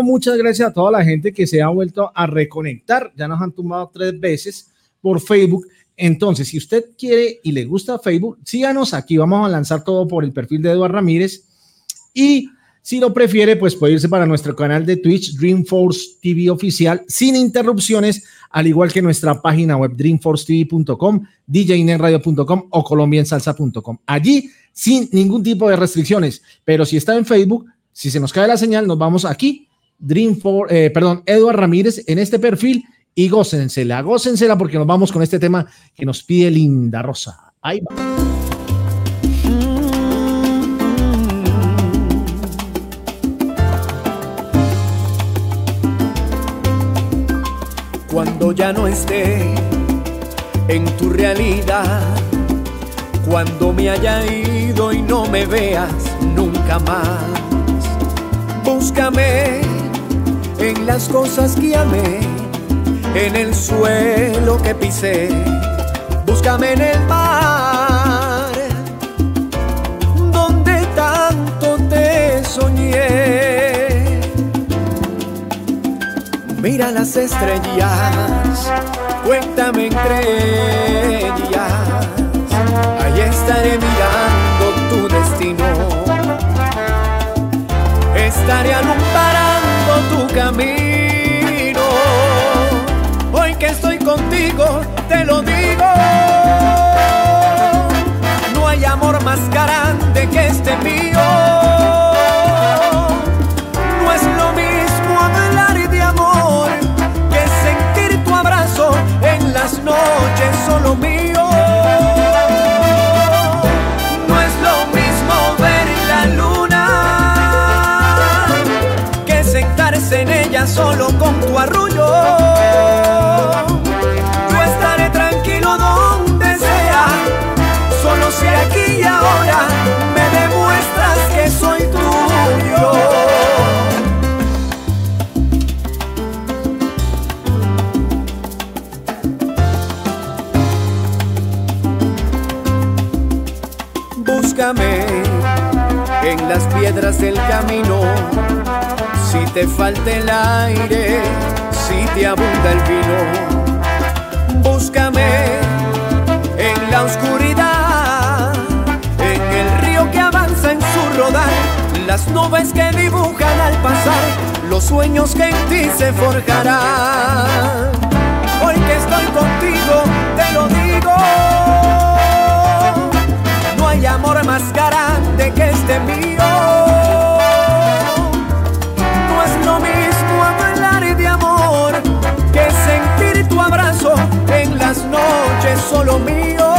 Muchas gracias a toda la gente que se ha vuelto a reconectar. Ya nos han tumbado tres veces por Facebook. Entonces, si usted quiere y le gusta Facebook, síganos aquí. Vamos a lanzar todo por el perfil de Eduardo Ramírez. Y si lo prefiere, pues puede irse para nuestro canal de Twitch, Dreamforce TV Oficial, sin interrupciones, al igual que nuestra página web, dreamforcetv.com, djnetradio.com o colombiansalsa.com. Allí, sin ningún tipo de restricciones. Pero si está en Facebook, si se nos cae la señal, nos vamos aquí, Dreamforce, eh, perdón, Eduardo Ramírez, en este perfil y gócensela, gócensela porque nos vamos con este tema que nos pide Linda Rosa. Ahí va. Cuando ya no esté en tu realidad, cuando me haya ido y no me veas nunca más, búscame en las cosas que amé en el suelo que pisé. Búscame en el mar, donde tanto te soñé. Mira las estrellas, cuéntame entre ellas. Ahí estaré mirando tu destino. Estaré alumbrando camino hoy que estoy contigo, te lo digo. No hay amor más grande que este mío. No es lo mismo hablar de amor que sentir tu abrazo en las noches solo mío. Búscame en las piedras del camino, si te falta el aire, si te abunda el vino. Búscame en la oscuridad, en el río que avanza en su rodar, las nubes que dibujan al pasar, los sueños que en ti se forjarán. Hoy que estoy contigo, te lo digo. Hay amor más grande que este mío. No es lo mismo hablar de amor que sentir tu abrazo en las noches solo mío.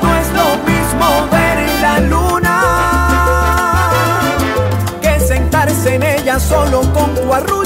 No es lo mismo ver la luna que sentarse en ella solo con tu arrullo.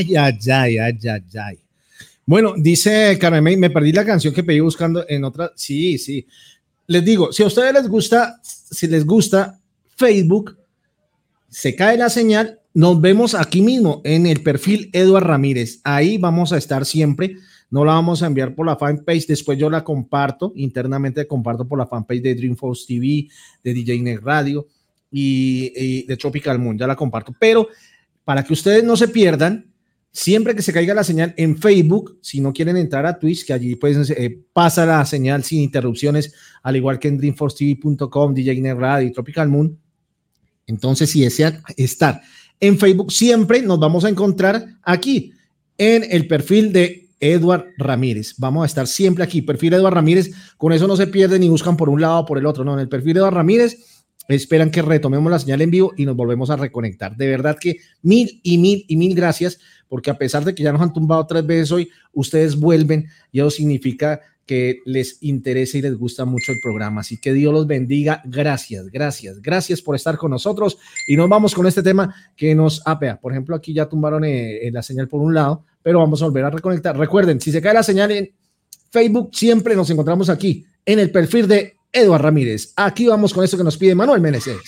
Ay, ay, ay, ay, ay, ay. Bueno, dice Carmen, May, me perdí la canción que pedí buscando en otra. Sí, sí. Les digo, si a ustedes les gusta, si les gusta Facebook, se cae la señal, nos vemos aquí mismo en el perfil Eduard Ramírez. Ahí vamos a estar siempre. No la vamos a enviar por la fanpage, después yo la comparto, internamente comparto por la fanpage de Dreamforce TV, de DJ Net Radio y, y de Tropical Moon, ya la comparto. Pero para que ustedes no se pierdan, siempre que se caiga la señal en Facebook, si no quieren entrar a Twitch, que allí pues eh, pasa la señal sin interrupciones, al igual que en dreamforcetv.com, DJ Net Radio y Tropical Moon. Entonces, si desean estar en Facebook, siempre nos vamos a encontrar aquí en el perfil de Edward Ramírez. Vamos a estar siempre aquí, perfil Edward Ramírez. Con eso no se pierden ni buscan por un lado o por el otro. No, en el perfil de Edward Ramírez esperan que retomemos la señal en vivo y nos volvemos a reconectar. De verdad que mil y mil y mil gracias, porque a pesar de que ya nos han tumbado tres veces hoy, ustedes vuelven y eso significa que les interesa y les gusta mucho el programa. Así que Dios los bendiga. Gracias, gracias, gracias por estar con nosotros. Y nos vamos con este tema que nos apea. Por ejemplo, aquí ya tumbaron eh, eh, la señal por un lado, pero vamos a volver a reconectar. Recuerden, si se cae la señal en Facebook, siempre nos encontramos aquí en el perfil de Eduard Ramírez. Aquí vamos con esto que nos pide Manuel Meneses.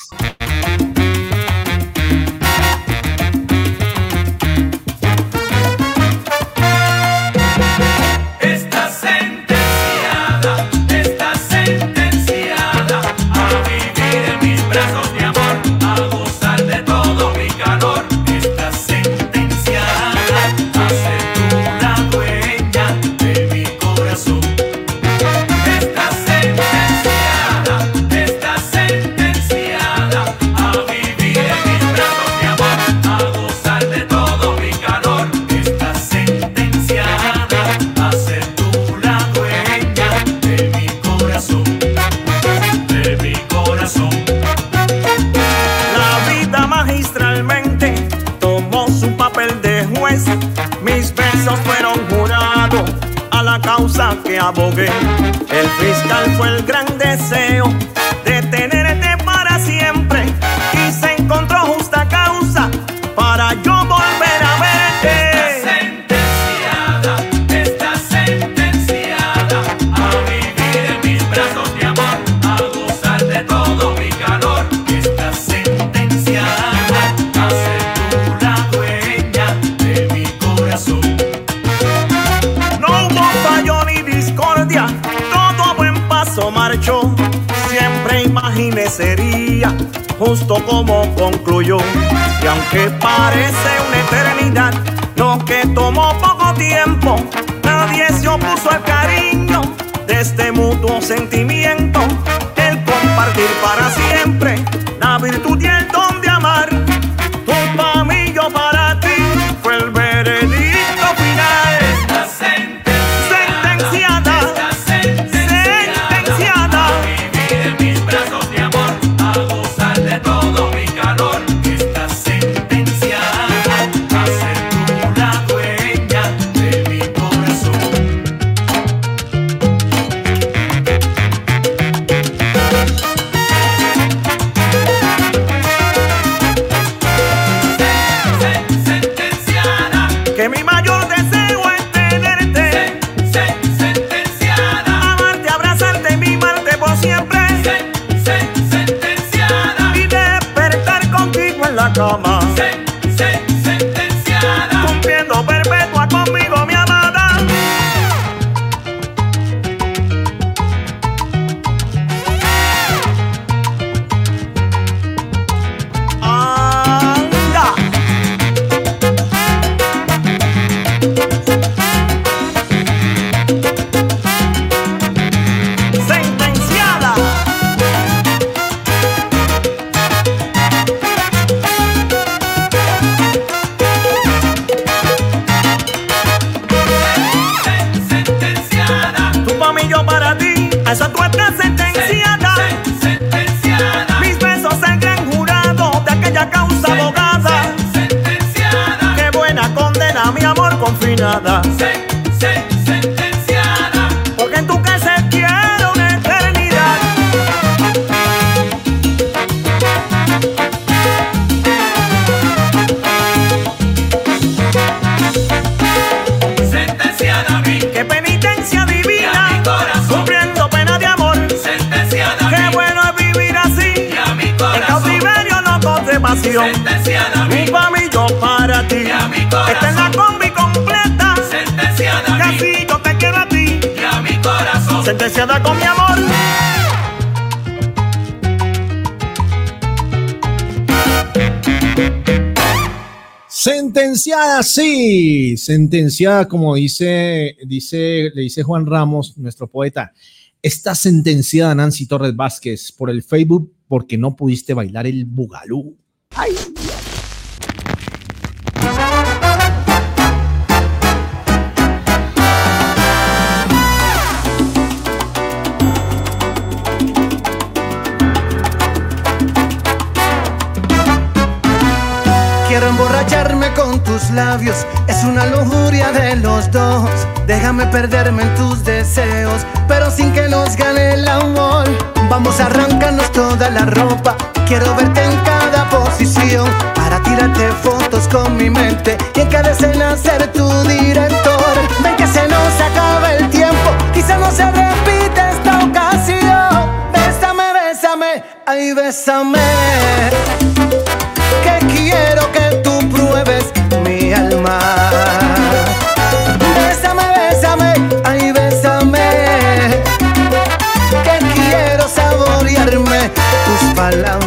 Que abogué. El fiscal fue el gran deseo justo como concluyó. Y aunque parece una eternidad, lo que tomó poco tiempo, nadie se opuso al cariño de este mutuo sentimiento. El compartir para siempre la virtud y sentenciada, como dice, dice, le dice Juan Ramos, nuestro poeta. Está sentenciada Nancy Torres Vázquez por el Facebook porque no pudiste bailar el bugalú. Ay. Quiero emborracharme con tus labios, una lujuria de los dos. Déjame perderme en tus deseos, pero sin que nos gane el amor. Vamos a arrancarnos toda la ropa, quiero verte en cada posición. Para tirarte fotos con mi mente y en cada escena ser tu director. Ven que se nos acaba el tiempo, quizá no se repite esta ocasión. Bésame, bésame, ay, bésame que quiero que tú pruebes mi alma. Tus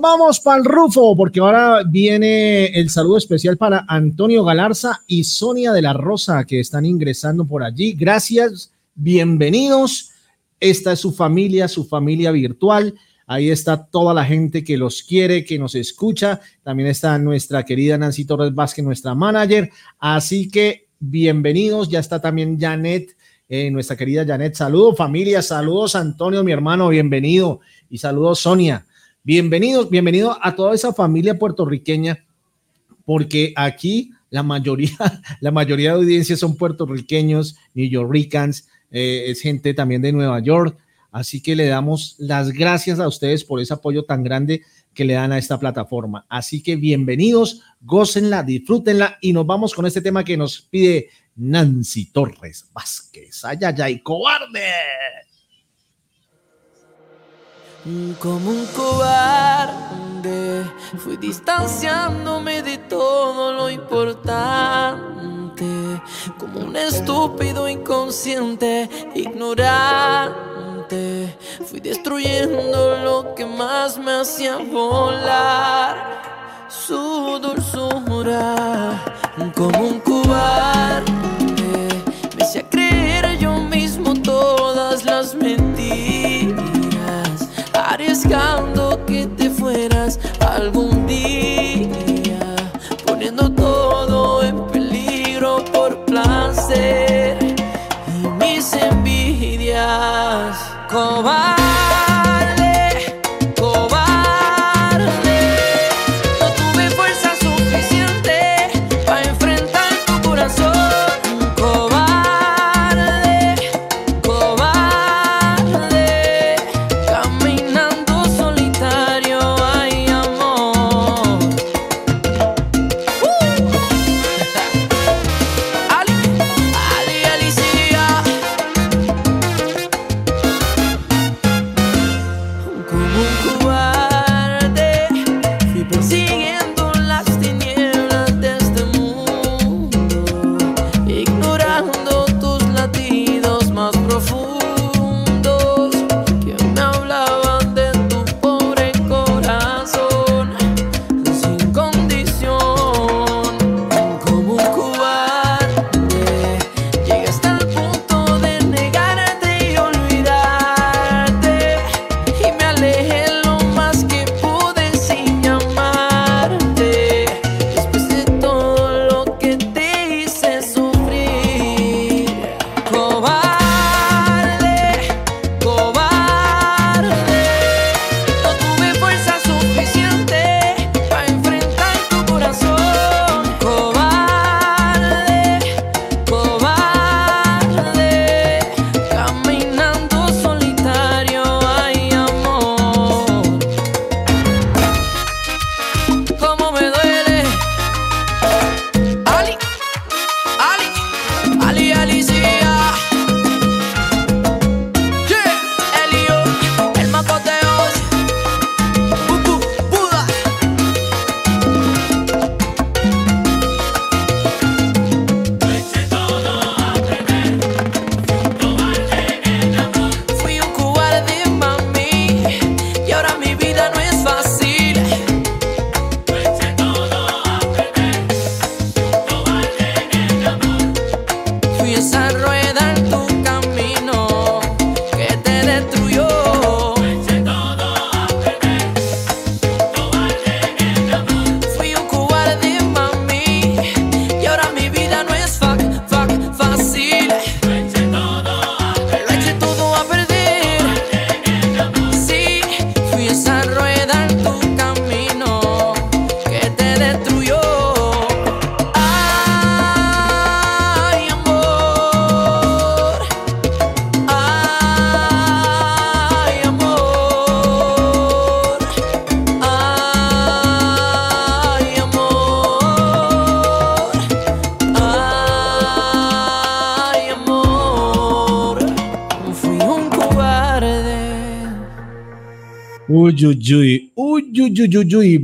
vamos para el Rufo, porque ahora viene el saludo especial para Antonio Galarza y Sonia de la Rosa, que están ingresando por allí. Gracias, bienvenidos. Esta es su familia, su familia virtual. Ahí está toda la gente que los quiere, que nos escucha. También está nuestra querida Nancy Torres Vázquez, nuestra manager. Así que bienvenidos. Ya está también Janet, eh, nuestra querida Janet. Saludos familia, saludos Antonio, mi hermano, bienvenido. Y saludos, Sonia. Bienvenidos, bienvenido a toda esa familia puertorriqueña, porque aquí la mayoría, (laughs) la mayoría de audiencias son puertorriqueños, New Yorkers, eh, es gente también de Nueva York. Así que le damos las gracias a ustedes por ese apoyo tan grande que le dan a esta plataforma. Así que bienvenidos, gócenla, disfrútenla y nos vamos con este tema que nos pide Nancy Torres Vázquez. Ay, ay, ay, cobarde. Como un cobarde, fui distanciándome de todo lo importante. Como un estúpido inconsciente, ignorante. Fui destruyendo lo que más me hacía volar. Su dulzura, como un cobarde, me hacía creer yo mismo todas las mentiras arriesgando que te fueras algún día, poniendo todo en peligro por placer y mis envidias. Cobarde,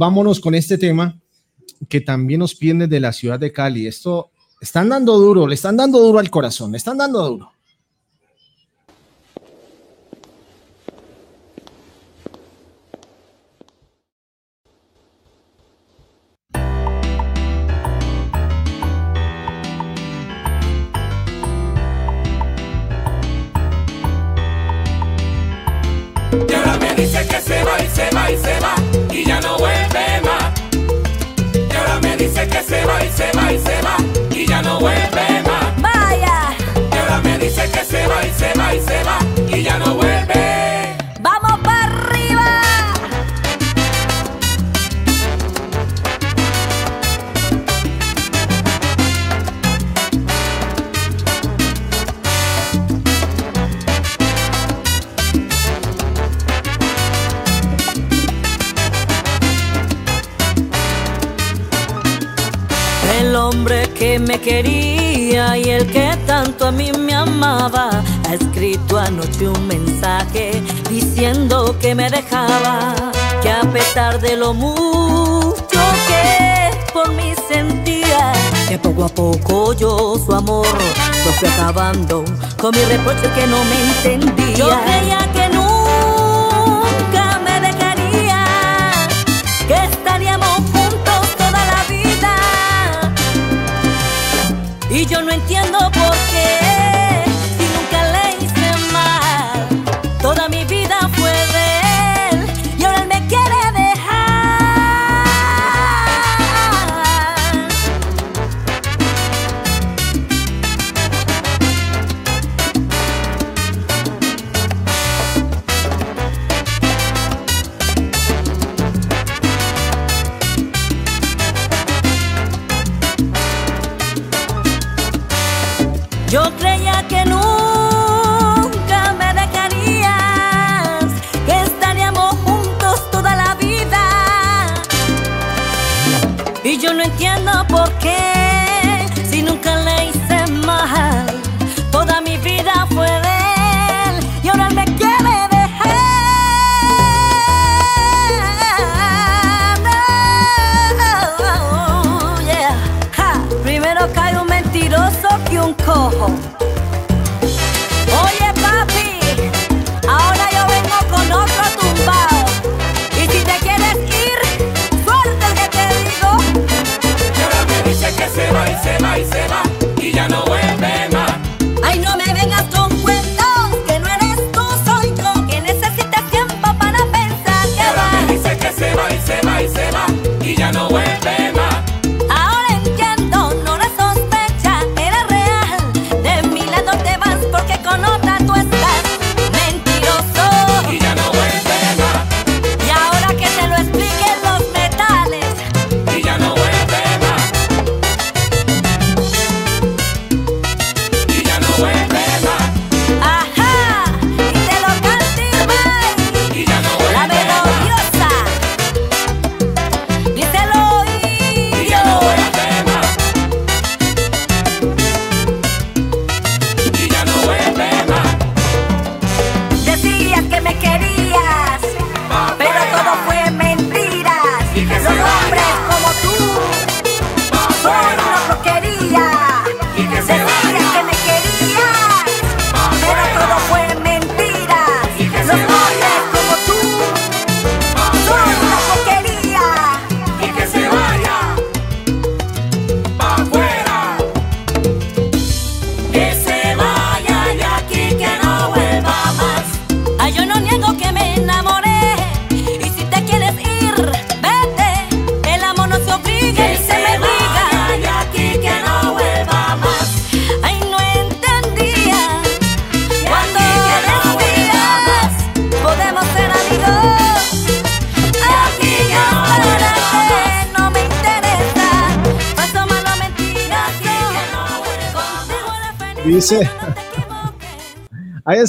Vámonos con este tema que también nos viene de la ciudad de Cali. Esto están dando duro, le están dando duro al corazón, le están dando duro.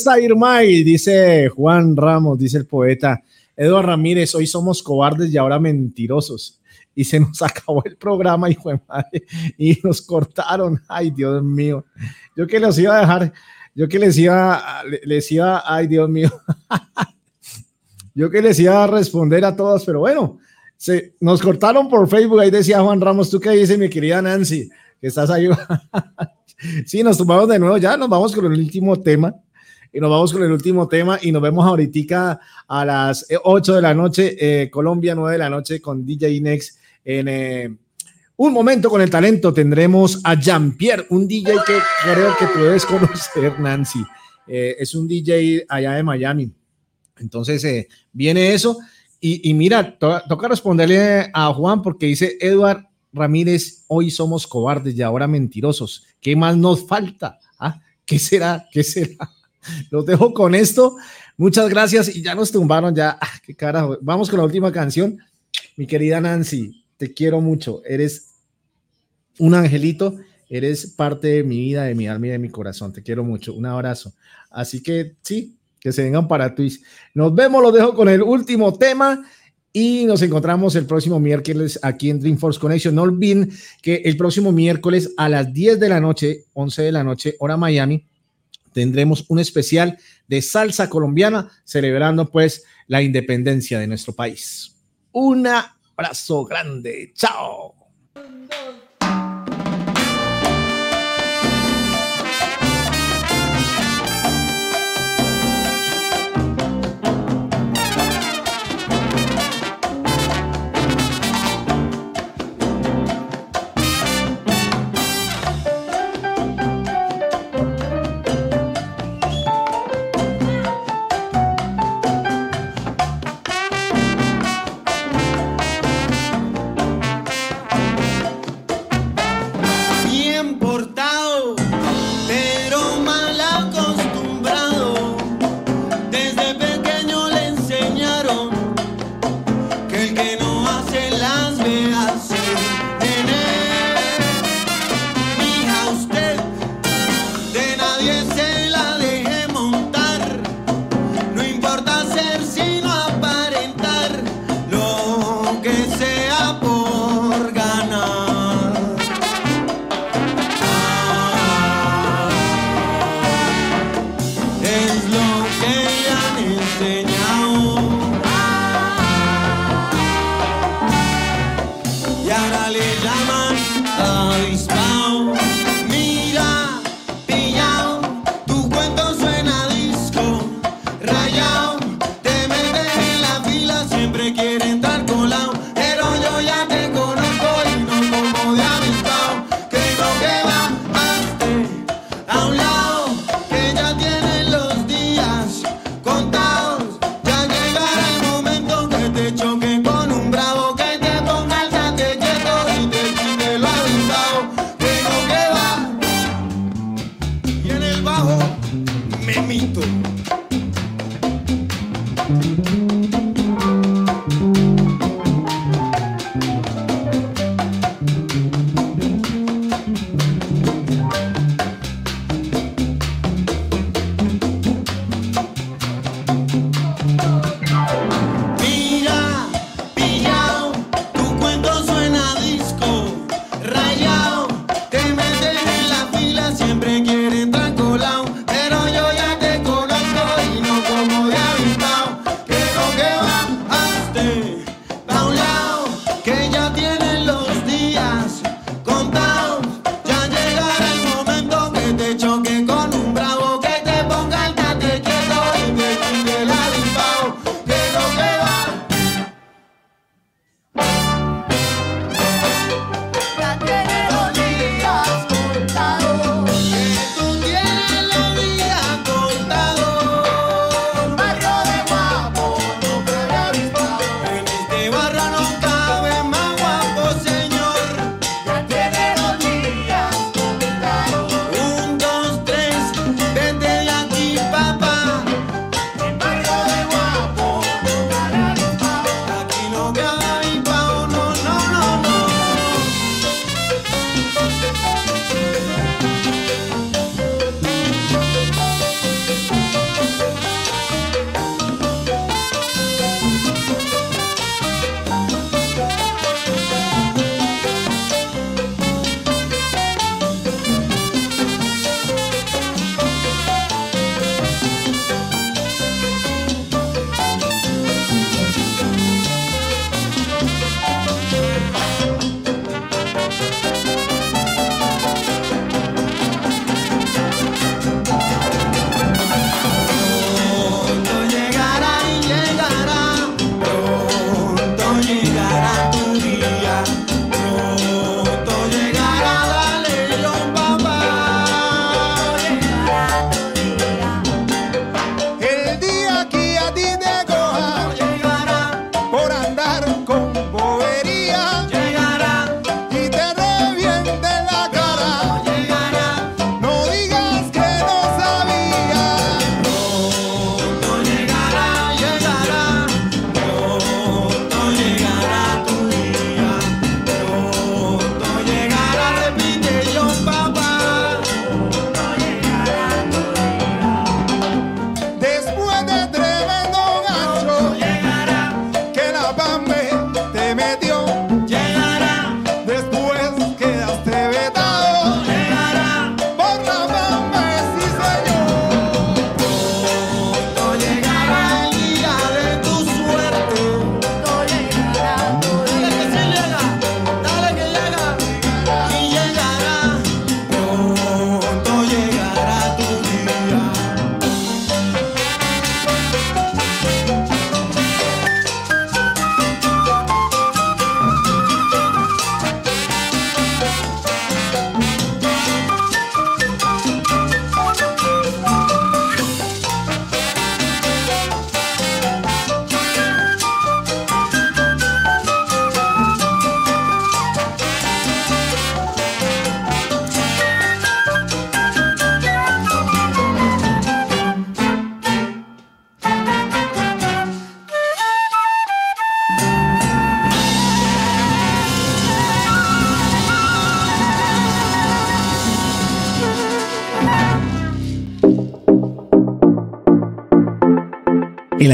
Está Irma y dice Juan Ramos, dice el poeta. Eduardo Ramírez, hoy somos cobardes y ahora mentirosos. Y se nos (laughs) acabó el programa, hijo de madre, y nos cortaron. Ay, Dios mío. Yo que los iba a dejar, yo que les iba, les iba, ay, Dios mío. (laughs) Yo que les iba a responder a todos, pero bueno, se, nos cortaron por Facebook. Ahí decía Juan Ramos, ¿tú qué dices, mi querida Nancy? Que estás ahí. (laughs) sí, nos tomamos de nuevo. Ya nos vamos con el último tema. Y nos vamos con el último tema y nos vemos ahorita a las 8 de la noche, eh, Colombia, 9 de la noche con DJ Next en eh, un momento con el talento. Tendremos a Jean-Pierre, un DJ que creo que tú debes (laughs) conocer, Nancy. Eh, es un DJ allá de Miami. Entonces eh, viene eso. Y, mira, to- toca responderle a Juan porque dice Eduard Ramírez, hoy somos cobardes y ahora mentirosos. ¿Qué más nos falta? ¿Ah? ¿Qué será? ¿Qué será? (laughs) Los dejo con esto. Muchas gracias y ya nos tumbaron ya. Ah, qué carajo. Vamos con la última canción. Mi querida Nancy, te quiero mucho. Eres un angelito. Eres parte de mi vida, de mi alma y de mi corazón. Te quiero mucho. Un abrazo. Así que sí, que se vengan para Twitch. Nos vemos, los dejo con el último tema y nos encontramos el próximo miércoles aquí en Dreamforce Connection. No olviden que el próximo miércoles a las 10 de la noche, 11 de la noche, hora Miami, tendremos un especial de salsa colombiana celebrando pues la independencia de nuestro país. Un abrazo grande. Chao.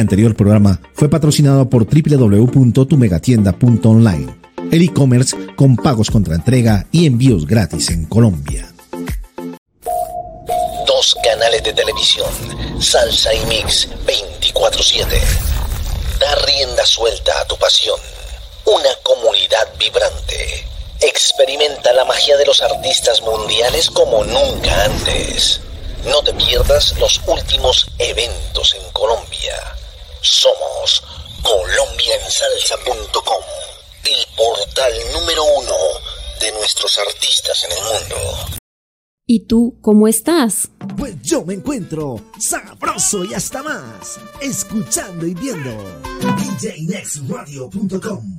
Anterior programa fue patrocinado por www.tumegatienda.online, el e-commerce con pagos contra entrega y envíos gratis en Colombia. Dos canales de televisión, Salsa y Mix 24/7. Da rienda suelta a tu pasión. Una comunidad vibrante. Experimenta la magia de los artistas mundiales como nunca antes. No te pierdas los últimos eventos en Colombia. Somos colombiansalsa.com, el portal número uno de nuestros artistas en el mundo. ¿Y tú cómo estás? Pues yo me encuentro sabroso y hasta más, escuchando y viendo DJNextRadio.com.